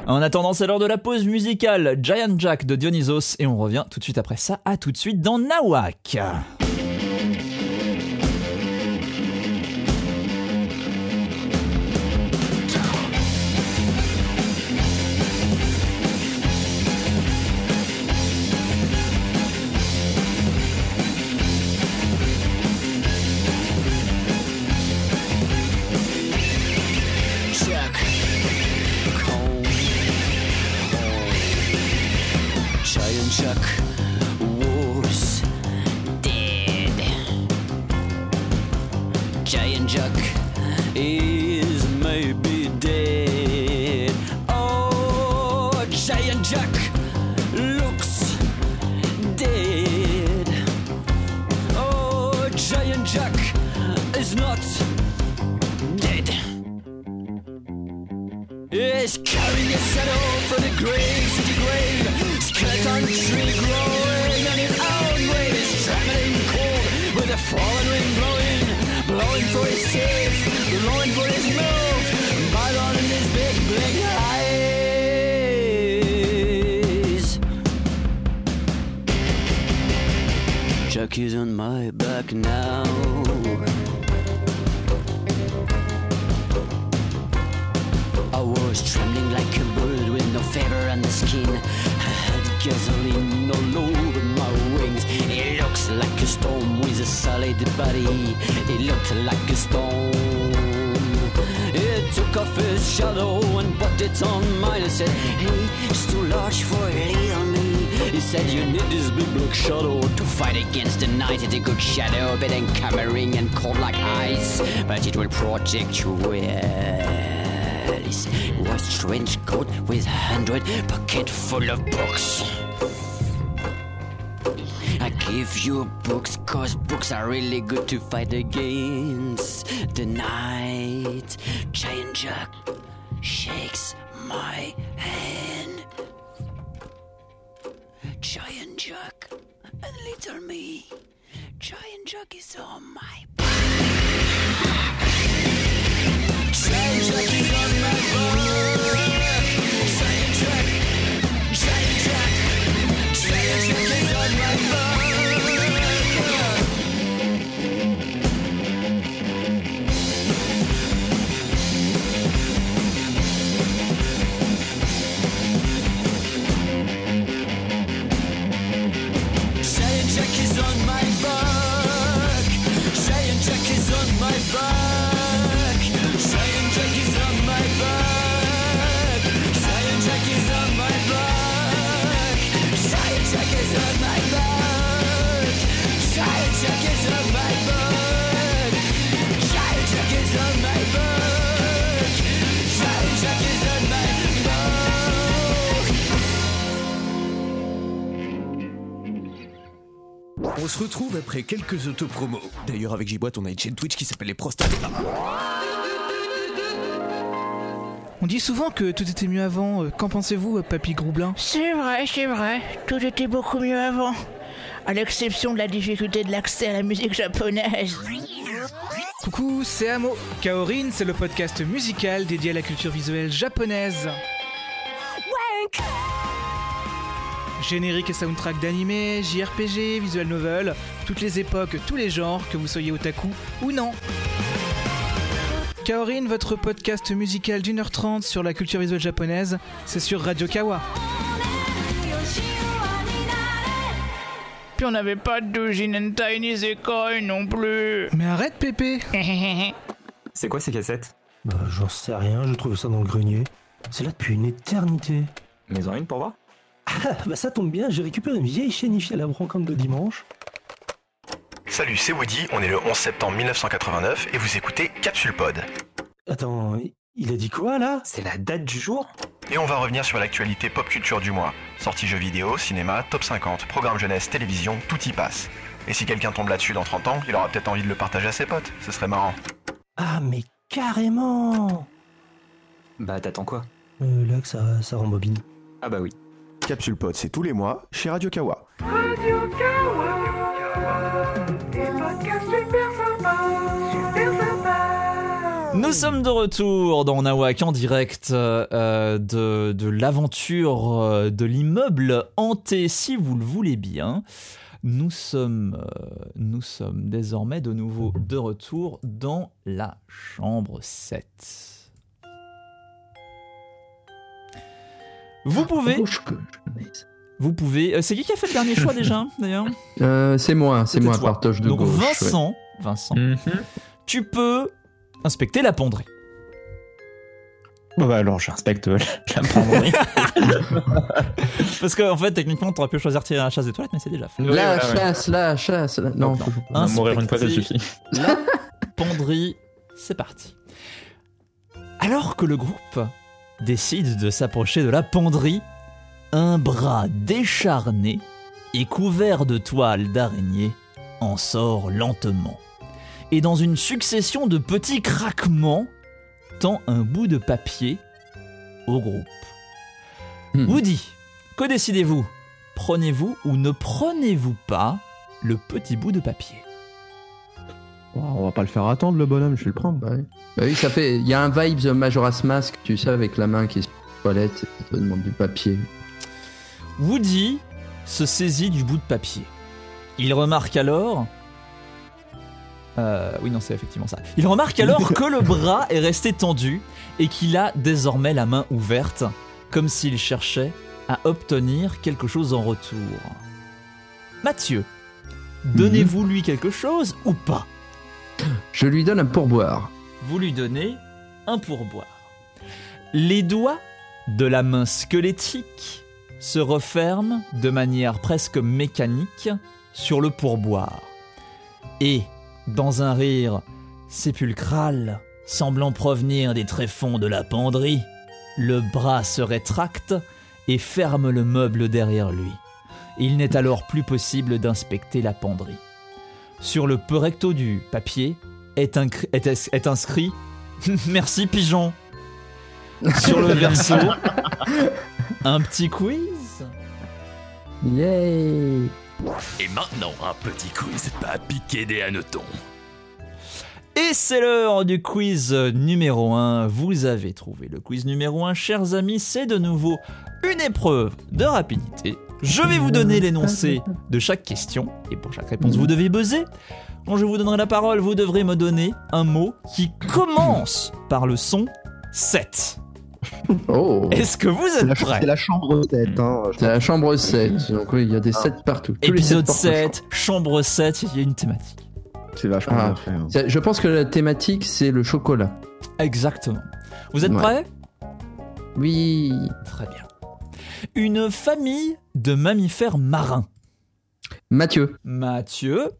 En attendant, c'est l'heure de la pause musicale Giant Jack de Dionysos. Et on revient tout de suite après ça. À tout de suite dans Nawak. Chuck is maybe dead. Oh, Giant Chuck looks dead. Oh, Giant Chuck is not dead. Is carrying a shadow from the grave to the grave. Skeleton tree growing on its own way. Is trembling cold with a fallen blowing for his teeth, blowing for his move. On his big eyes. On my back now. I was trembling like a bird with no feather on the skin. I had gasoline all over my It looks like a storm with a solid body. It looked like a storm. It took off his shadow and put it on mine. I said, Hey, it's too large for little me. He said, You need this big black shadow to fight against the night. It's a good shadow, but encumbering and cold like ice. But it will protect you well. Alice was trench coat with a hundred pocket full of books. I give you books cause books are really good to fight against the night. Giant Jack shakes my hand. Giant Jack and little me. Giant Jack is on my Giant Jack On se retrouve après quelques autopromos. D'ailleurs, avec J-Boîte, on a une chaîne Twitch qui s'appelle Les Prostates. On dit souvent que tout était mieux avant. Euh, Qu'en pensez-vous, euh, Papy Groublin? C'est vrai, c'est vrai. Tout était beaucoup mieux avant. À l'exception de la difficulté de l'accès à la musique japonaise. Coucou, c'est Amo. Kaorin, c'est le podcast musical dédié à la culture visuelle japonaise. Générique et soundtrack d'animé, JRPG, visual novel, toutes les époques, tous les genres, que vous soyez otaku ou non. Kaorin, votre podcast musical d'une heure trente sur la culture visuelle japonaise, c'est sur Radio Kawa. Puis on n'avait pas de doujin ni zekoi non plus. Mais arrête Pépé C'est quoi ces cassettes? Bah, j'en sais rien, je trouve ça dans le grenier. C'est là depuis une éternité. Mais ont une pour voir? Ah, bah ça tombe bien, j'ai récupéré une vieille chaîne IFI à la brocante de dimanche. Salut, c'est Woody, on est le 11 septembre 1989 et vous écoutez Capsule Pod. Attends, il a dit quoi là? C'est la date du jour? Et on va revenir sur l'actualité pop culture du mois. Sorties jeux vidéo, cinéma, top 50, programme jeunesse, télévision, tout y passe. Et si quelqu'un tombe là-dessus dans 30 ans, il aura peut-être envie de le partager à ses potes, ce serait marrant. Ah, mais carrément Bah t'attends quoi? Euh, Là que ça, ça rembobine. Ah bah oui. Capsule Pod, c'est tous les mois chez Radio Kawa. Nous sommes de retour dans Nawak en direct euh, de, de l'aventure euh, de l'immeuble hanté, si vous le voulez bien. Nous sommes, euh, nous sommes désormais de nouveau de retour dans la chambre 7. Vous pouvez, vous pouvez. euh, c'est qui qui a fait le dernier choix déjà, d'ailleurs Euh, c'est moi, c'est moi, toi. partage de Donc gauche. ouais. Vincent, Vincent, Mhm. tu peux inspecter la penderie. Bon bah alors j'inspecte la la penderie. Parce qu'en en fait, techniquement, t'aurais pu choisir tirer la chasse des toilettes, mais c'est déjà fait. La voilà, ouais. chasse, la chasse. la- Non, Non. mourir une fois, ça suffit. La penderie, c'est parti. Alors que le groupe décide de s'approcher de la penderie, un bras décharné et couvert de toiles d'araignée en sort lentement. Et dans une succession de petits craquements, tend un bout de papier au groupe. Hmm. Woody, que décidez-vous? Prenez-vous ou ne prenez-vous pas le petit bout de papier? Oh, on va pas le faire attendre, le bonhomme, je vais le prendre. Bah oui. Bah oui, ça fait. Il y a un vibe de Majora's Mask, tu sais, avec la main qui est sur la toilette et qui te demande du papier. Woody se saisit du bout de papier. Il remarque alors. Euh, oui, non, c'est effectivement ça. Il remarque alors que le bras est resté tendu et qu'il a désormais la main ouverte, comme s'il cherchait à obtenir quelque chose en retour. Mathieu, donnez-vous lui quelque chose ou pas? Je lui donne un pourboire. Vous lui donnez un pourboire. Les doigts de la main squelettique se referment de manière presque mécanique sur le pourboire. Et, dans un rire sépulcral, semblant provenir des tréfonds de la penderie, le bras se rétracte et ferme le meuble derrière lui. Il n'est alors plus possible d'inspecter la penderie. Sur le peu recto du papier est, incri- est- est inscrit Merci pigeon. Sur le verso, un petit quiz. Yay Et maintenant, un petit quiz pas piquer des hannetons. Et c'est l'heure du quiz numéro 1. Vous avez trouvé le quiz numéro 1, chers amis. C'est de nouveau une épreuve de rapidité. Je vais vous donner l'énoncé de chaque question. Et pour chaque réponse, vous devez buzzer. Quand je vous donnerai la parole, vous devrez me donner un mot qui commence par le son 7. Oh Est-ce que vous êtes prêts c'est la chambre 7. Hein. C'est la chambre 7. Donc oui, il y a des 7 partout. Tous Épisode sept portent 7, chambre 7, il y a une thématique. C'est vachement Ah. bien fait. hein. Je pense que la thématique, c'est le chocolat. Exactement. Vous êtes Ouais. prêts? Oui. Très bien. Une famille de mammifères marins. Mathieu, Mathieu,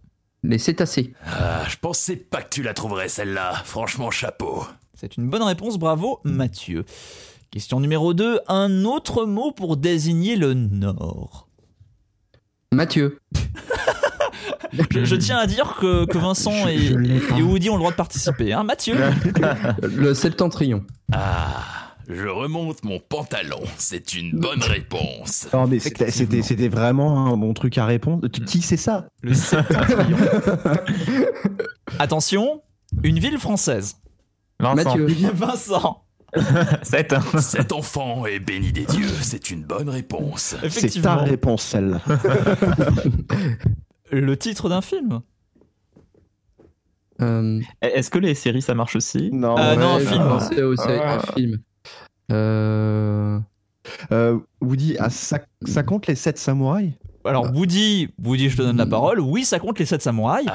les cétacés. Ah, je pensais pas que tu la trouverais celle-là. Franchement, chapeau. c'est une bonne réponse, bravo Mathieu. Question numéro 2, un autre mot pour désigner le nord. Mathieu. Je, je tiens à dire que, que Vincent je et Woody ont le droit de participer. Hein, Mathieu Le septentrion. Ah, je remonte mon pantalon. C'est une bonne réponse. Non, mais c'était- c'était c'était vraiment un bon truc à répondre. Qui- c'est ça Le. Attention, une ville française. Vincent. Mathieu. Vincent, 7. Cet enfant est béni des dieux. C'est une bonne réponse. C'est ta effectivement. réponse, celle-là. Le titre d'un film Euh, Est-ce que les séries ça marche aussi Non, Euh, non, un film. aussi à un Ah. film. Euh, Euh, Woody, ah, ça, ça compte les 7 samouraïs? Alors, Woody, Woody, je te donne la parole. Oui, ça compte les 7 samouraïs.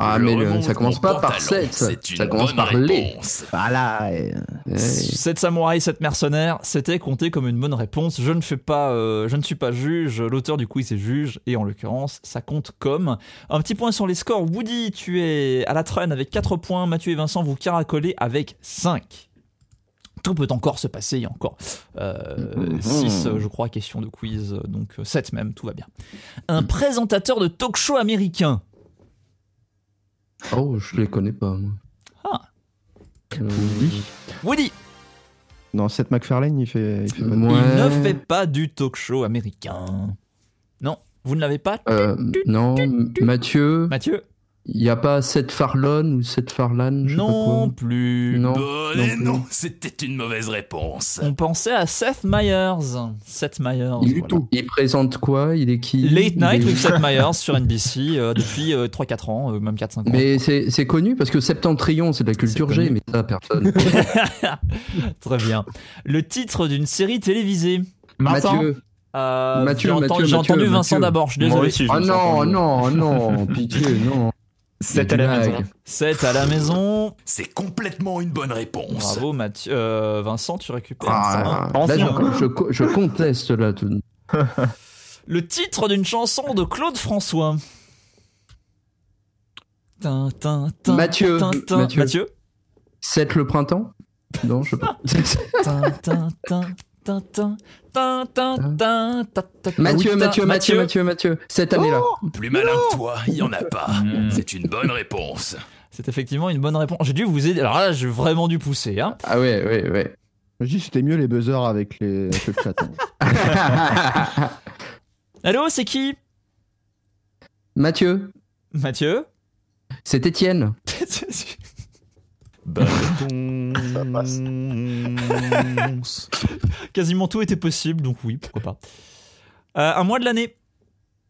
Ah, mais le- ça commence pas par 7, ça commence par les. Voilà. et- Eh, 7 samouraïs, 7 mercenaires, c'était compté comme une bonne réponse. Je ne fais pas, euh, je ne suis pas juge, l'auteur du quiz est juge, et en l'occurrence, ça compte comme. Un petit point sur les scores. Woody, tu es à la traîne avec 4 points. Mathieu et Vincent, vous caracolez avec 5. Tout peut encore se passer, il y a encore 6, je crois, questions de quiz, euh, donc 7 même, tout va bien. Un présentateur de talk show américain. Oh, je les connais pas, moi. Ah. Euh, Woody Woody, Non, Seth MacFarlane, il fait. Il fait pas de- Ouais. il ne fait pas du talk show américain. Non, vous ne l'avez pas? Euh, non, Mathieu, Mathieu? Il n'y a pas Seth Farlane ou Seth Farlane je sais pas Non quoi. plus. Non. Bon, non et plus. non, c'était une mauvaise réponse. On pensait à Seth Meyers. Seth Meyers. Il, voilà. il présente quoi? Il est qui? Late Il Night est- with Seth Meyers sur NBC euh, depuis 3-4 ans, euh, même 4-5 ans. Mais c'est c'est connu parce que Septentrion, c'est de la culture G, mais ça, personne. Très bien. Le titre d'une série télévisée. Vincent Mathieu. Euh, Mathieu, j'ai entendu, Mathieu, j'ai entendu Mathieu, Vincent d'abord, je suis Moi désolé. aussi, je me sens non, non, non, pitié, non. C'est à la maison. 7 à la maison. C'est complètement une bonne réponse. Bravo Mathieu. Euh, Vincent, tu récupères. Ah, là, je, je, je conteste là. tout. Le titre d'une chanson de Claude François. Tin, tin, tin, Mathieu, tin, tin. Mathieu. Mathieu? 7 le printemps? Non, je sais pas. Hein Mathieu, Mathieu, Mathieu, Mathieu, Mathieu, cette année-là. Oh Plus malin que toi, il n'y en a mmh. pas. C'est une bonne réponse. C'est effectivement une bonne réponse. J'ai dû vous aider. Alors là, j'ai vraiment dû pousser. Hein. Ah ouais, ouais, ouais. Je dis c'était mieux les buzzers avec, les... avec hein. Allô, c'est qui? Mathieu. Mathieu? C'est Étienne. Quasiment tout était possible, donc oui, pourquoi pas. Euh, un mois de l'année.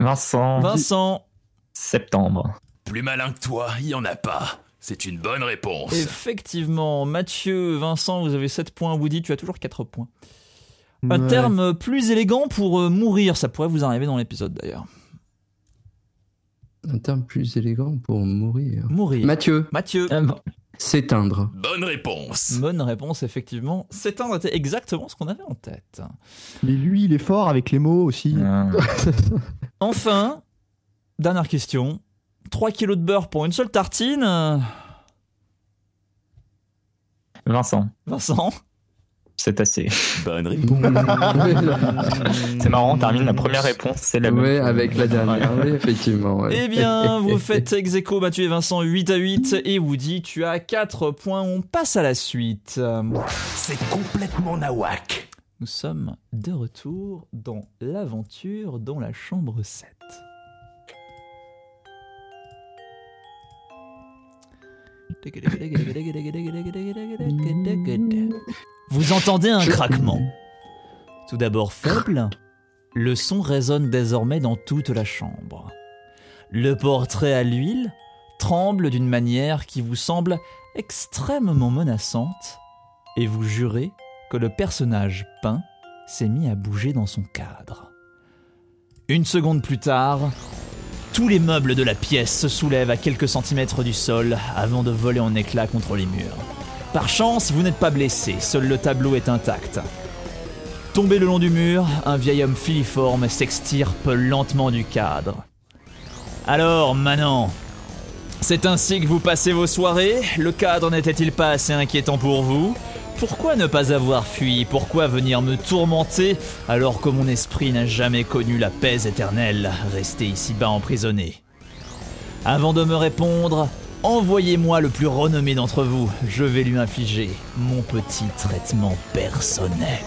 Vincent. Vincent. Septembre. Plus malin que toi, il y en a pas. C'est une bonne réponse. Effectivement, Mathieu, Vincent, vous avez 7 points. Woody, tu as toujours 4 points. Un Ouais. terme plus élégant pour euh, mourir, ça pourrait vous arriver dans l'épisode d'ailleurs. Un terme plus élégant pour mourir. Mourir. Mathieu, Mathieu. Ah bon. S'éteindre. Bonne réponse. Bonne réponse, effectivement. S'éteindre était exactement ce qu'on avait en tête. Mais lui, il est fort avec les mots aussi. Ah. Enfin, dernière question. 3 kilos de beurre pour une seule tartine. Vincent. Vincent. C'est assez. Bonne réponse. C'est marrant, on termine la première réponse, c'est la même. Ouais, avec la dernière, oui, effectivement. ouais. Eh bien, vous faites ex aequo, Mathieu et Vincent, 8 à 8. Et Woody, tu as 4 points. On passe à la suite. C'est complètement nawak. Nous sommes de retour dans l'aventure dans la chambre 7. Vous entendez un craquement. Tout d'abord faible, le son résonne désormais dans toute la chambre. Le portrait à l'huile tremble d'une manière qui vous semble extrêmement menaçante et vous jurez que le personnage peint s'est mis à bouger dans son cadre. Une seconde plus tard, tous les meubles de la pièce se soulèvent à quelques centimètres du sol avant de voler en éclats contre les murs. Par chance, vous n'êtes pas blessé, seul le tableau est intact. Tombé le long du mur, un vieil homme filiforme s'extirpe lentement du cadre. Alors, Manan, c'est ainsi que vous passez vos soirées? Le cadre n'était-il pas assez inquiétant pour vous? Pourquoi ne pas avoir fui? Pourquoi venir me tourmenter alors que mon esprit n'a jamais connu la paix éternelle, resté ici-bas emprisonné. Avant de me répondre, envoyez-moi le plus renommé d'entre vous. Je vais lui infliger mon petit traitement personnel.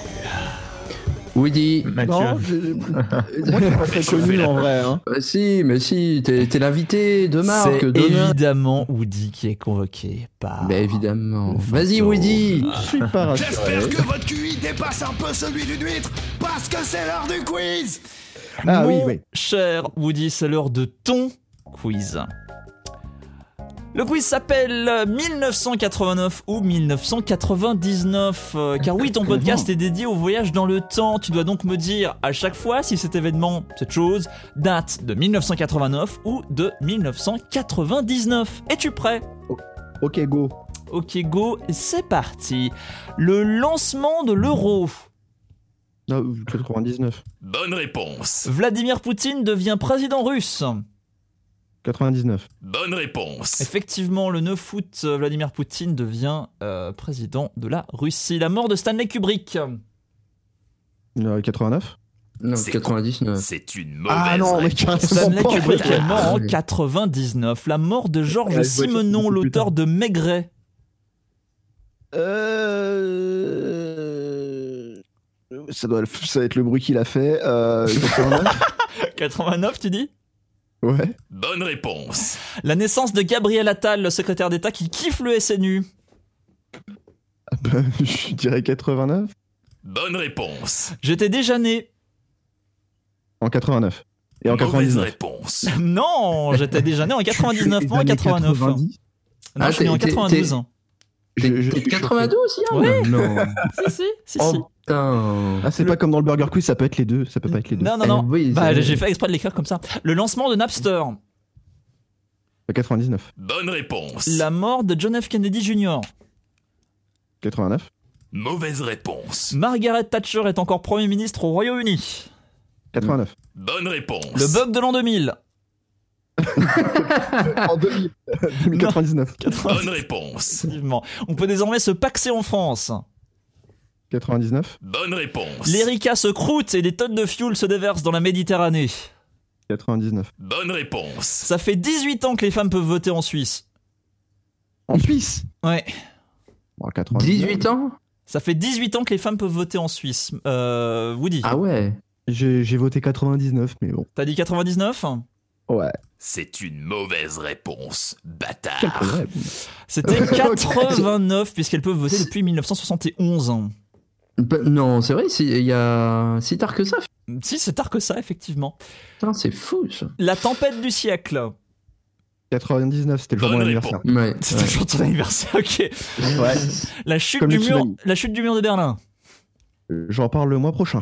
Woody. Mathieu. Non, je- moi, je pas très connu en vrai. Hein. Bah si, mais si, t'es l'invité de marque, C'est évidemment Woody qui est convoqué par... Bah évidemment. Vas-y. Woody. Je suis pas rassuré. J'espère que votre QI dépasse un peu celui d'une huître, parce que c'est l'heure du quiz Ah oui, oui. cher Woody, c'est l'heure de ton quiz. Le quiz s'appelle 1989 ou 1999, euh, car oui, ton podcast est dédié au voyage dans le temps. Tu dois donc me dire à chaque fois si cet événement, cette chose, date de 1989 ou de 1999. Es-tu prêt? Ok, go. Ok, go, c'est parti. Le lancement de l'euro. Ah, 99. Bonne réponse. Vladimir Poutine devient président russe. 99. Bonne réponse. Effectivement, le 9 août, euh, Vladimir Poutine devient euh, président de la Russie. La mort de Stanley Kubrick. Euh, 89. Non, C'est 99. C'est une mauvaise Ah non, mais réponse. Stanley Kubrick est mort en Oui. 99. La mort de Georges Ouais, Simenon, l'auteur de Maigret. Euh... Ça doit, ça va être le bruit qu'il a fait. Euh, 89. 89, tu dis? Ouais. Bonne réponse. La naissance de Gabriel Attal, le secrétaire d'État qui kiffe le SNU. Ah bah, je dirais 89. Bonne réponse. J'étais déjà né. En 89. Et en Mauvaise 99. réponse. Non, j'étais déjà né en 99, pas en 89. Non, Non, je suis né en Ah, t'es- t'es- 92. T'es t'es 92 aussi hein Ouais. Non. Si, si, si, si. Oh. Ah, c'est pas comme dans le Burger Quiz, ça peut être les deux. Ça peut pas être les deux. Non, non, non. Eh oui, bah, j'ai fait exprès de l'écrire comme ça. Le lancement de Napster. 99. Bonne réponse. La mort de John F. Kennedy Jr. 89. Mauvaise réponse. Margaret Thatcher est encore Premier ministre au Royaume-Uni. 89. Bonne réponse. Le bug de l'an 2000. en 2000. 2099. Bonne réponse. Effectivement. On peut désormais se paxer en France. 99. Bonne réponse. L'Erika se croûte et des tonnes de fuel se déversent dans la Méditerranée. 99. Bonne réponse. Ça fait 18 ans que les femmes peuvent voter en Suisse. En Suisse? Ouais. Bon, 99. 18 ans? Ça fait 18 ans que les femmes peuvent voter en Suisse. Euh, Woody, Ah ouais. J'ai voté 99, mais bon. t'as dit 99 Ouais. C'est une mauvaise réponse. Bâtard. C'était Ok. 89 puisqu'elles peuvent voter depuis 1971. Bah, non, c'est vrai, c'est- il y a si tard que ça. Si, c'est tard que ça, effectivement. Putain, c'est fou ça. La tempête du siècle. 99, c'était le jour de mon anniversaire. Ouais. C'était le jour de ton anniversaire, ok. Ouais. La chute, Comme du mur, la chute du mur de Berlin. Euh, J'en parle le mois prochain.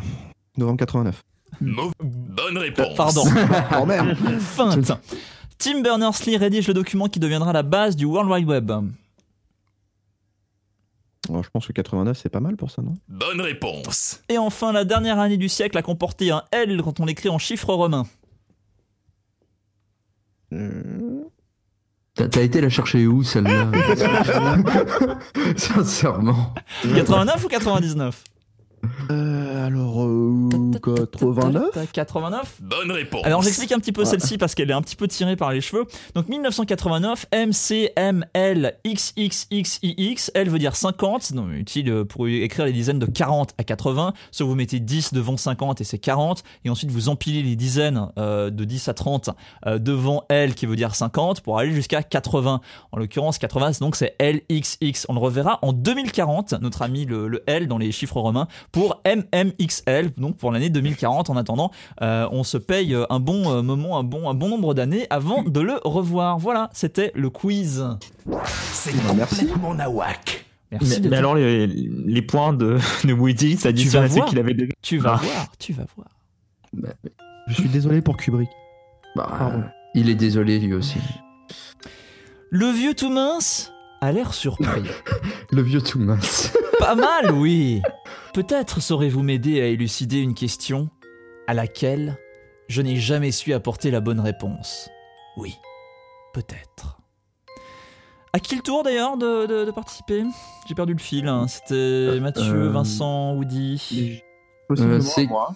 Novembre 89. Mau- Bonne réponse. Pardon. Oh merde. Feinte. Tim Berners-Lee rédige le document qui deviendra la base du World Wide Web. Alors, je pense que 89, c'est pas mal pour ça, non? Bonne réponse. Et enfin, la dernière année du siècle a comporté un L quand on l'écrit en chiffres romains. Euh, T'as t'as été la chercher où celle-là? Sincèrement. 89 ou 99 euh, alors, euh, 89 89 Bonne réponse. Alors j'explique un petit peu celle-ci parce qu'elle est un petit peu tirée par les cheveux. Donc 1989, MCML XXXIX, L veut dire 50, donc utile pour écrire les dizaines de 40 à 80. Soit vous mettez 10 devant 50 et c'est 40, et ensuite vous empilez les dizaines euh, de 10 à 30 euh, devant L qui veut dire 50 pour aller jusqu'à 80. En l'occurrence 80, donc c'est LXX. On le reverra en 2040, notre ami le, le L dans les chiffres romains, pour MMXL, donc pour l'année 2040. En attendant, euh, on se paye un bon euh, moment, un bon, un bon nombre d'années avant de le revoir. Voilà, c'était le quiz. C'est complètement nawak. Merci Mais, alors, les, les points de, de Woody, ça dit voir. qu'il avait déjà. Tu vas Ah. voir, tu vas voir. Bah, Je suis désolé pour Kubrick. bah, il est désolé lui aussi. Le vieux tout mince a l'air surpris. Le vieux tout mince. Pas mal, oui. Peut-être saurez-vous m'aider à élucider une question à laquelle je n'ai jamais su apporter la bonne réponse. Oui, peut-être. À qui le tour d'ailleurs de, de- de participer? J'ai perdu le fil. hein. C'était Mathieu, Euh, Vincent, Woody. Possiblement, Euh, c'est- moi.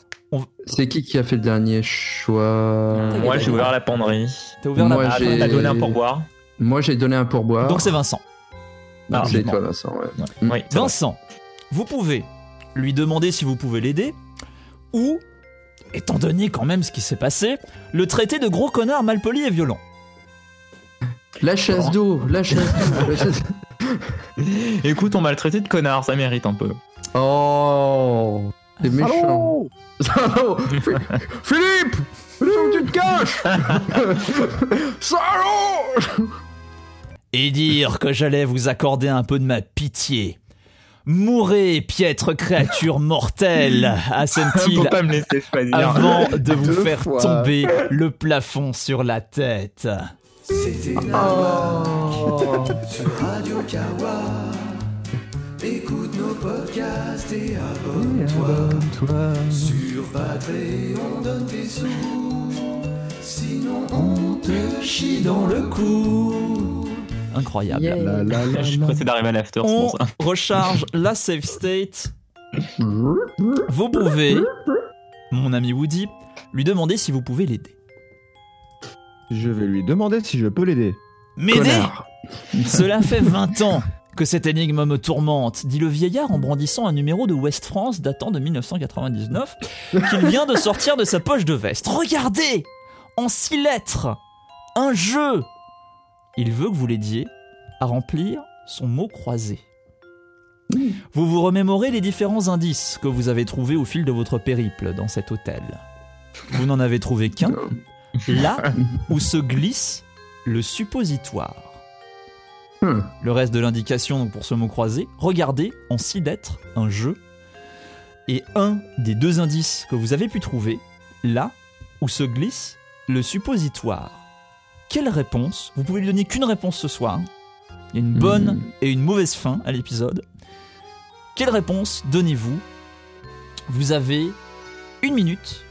C'est qui qui a fait le dernier choix? Moi, j'ai ouvert la penderie. T'as ouvert Moi, la j'ai- T'as donné un pourboire. Moi j'ai donné un pourboire. Donc c'est Vincent. Ah, Ah, c'est toi Vincent, ouais. Oui, Mm. vrai. Vincent, vous pouvez lui demander si vous pouvez l'aider, ou, étant donné quand même ce qui s'est passé, le traiter de gros connard malpoli et violent. La chasse d'eau, la chasse d'eau. la chasse- Écoute, on m'a le traité de connard, ça mérite un peu. Oh C'est méchant. Salaud Philippe Philippe, où tu te caches Salaud Et dire que j'allais vous accorder un peu de ma pitié. Mourez, piètre créature mortelle, assène-t-il avant de vous Deux faire fois. tomber le plafond sur la tête. C'était Oh. sur Radio Kawa. Écoute nos podcasts et abonne-toi. Sur Patreon, donne tes sous. Sinon, on te chie dans le cou. Incroyable. Yeah. La, la, la, Je suis pressé d'arriver à l'after, c'est On pour ça. recharge la save state. Vous pouvez, mon ami Woody, lui demander si vous pouvez l'aider. Je vais lui demander si je peux l'aider. M'aider. Cela fait 20 ans que cette énigme me tourmente, dit le vieillard en brandissant un numéro de West France datant de 1999 qu'il vient de sortir de sa poche de veste. Regardez En six lettres Un jeu Il veut que vous l'aidiez à remplir son mot croisé. Vous vous remémorez les différents indices que vous avez trouvés au fil de votre périple dans cet hôtel. Vous n'en avez trouvé qu'un, là où se glisse le suppositoire. Hmm. Le reste de l'indication pour ce mot croisé, regardez en six lettres un jeu et un des deux indices que vous avez pu trouver, là où se glisse le suppositoire. Quelle réponse Vous pouvez lui donner qu'une réponse ce soir. Il y a une bonne Hmm. et une mauvaise fin à l'épisode. Quelle réponse donnez-vous Vous avez une minute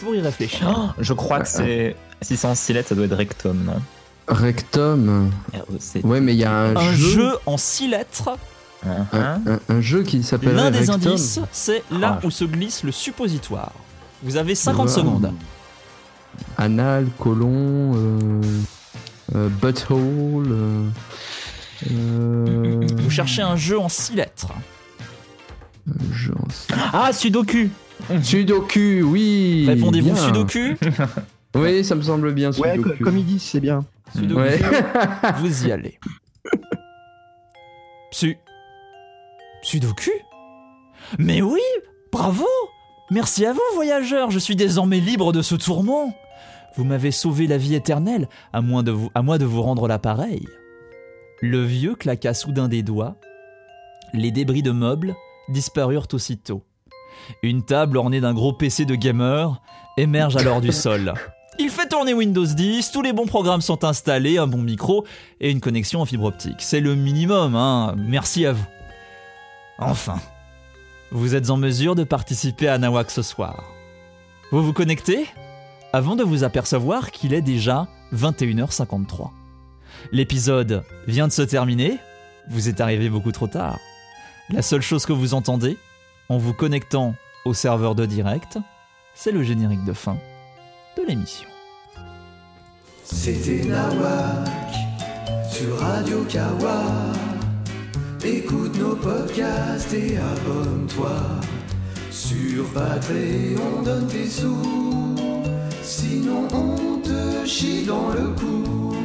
pour y réfléchir. Oh, je crois que c'est. Si c'est en six lettres, ça doit être rectum, non Rectum. R-E-C. Ouais, mais il y a un, un jeu, jeu en six lettres. Hein, un, hein. un- un jeu qui s'appelle L'un des Rectum. indices, c'est là Ah. où se glisse le suppositoire. Vous avez 50 Wow. secondes. Anal, colon, euh, euh, butthole. euh, euh, Vous cherchez un jeu en 6 lettres. un jeu en- Ah, Sudoku Sudoku, oui. Répondez-vous bien. Sudoku Oui, ça me semble bien. Ouais, Sudoku. comme il dit, c'est bien. Sudoku. Ouais. Vous y allez. Su. Sudoku? Mais oui Bravo Merci à vous, voyageurs Je suis désormais libre de ce tourment Vous m'avez sauvé la vie éternelle, à moins de vous, à moi de vous rendre l'appareil. Le vieux claqua soudain des doigts. Les débris de meubles disparurent aussitôt. Une table ornée d'un gros PC de gamer émerge alors du sol. Il fait tourner Windows 10, tous les bons programmes sont installés, un bon micro et une connexion en fibre optique. C'est le minimum, hein. Merci à vous. Enfin, vous êtes en mesure de participer à Nawak ce soir. Vous vous connectez? Avant de vous apercevoir qu'il est déjà 21h53. L'épisode vient de se terminer, vous êtes arrivé beaucoup trop tard. La seule chose que vous entendez, en vous connectant au serveur de direct, c'est le générique de fin de l'émission. C'était Nawak sur Radio Kawa. Écoute nos podcasts et abonne-toi. Sur Patreon, donne tes sous. Sinon, on te chie dans le cou.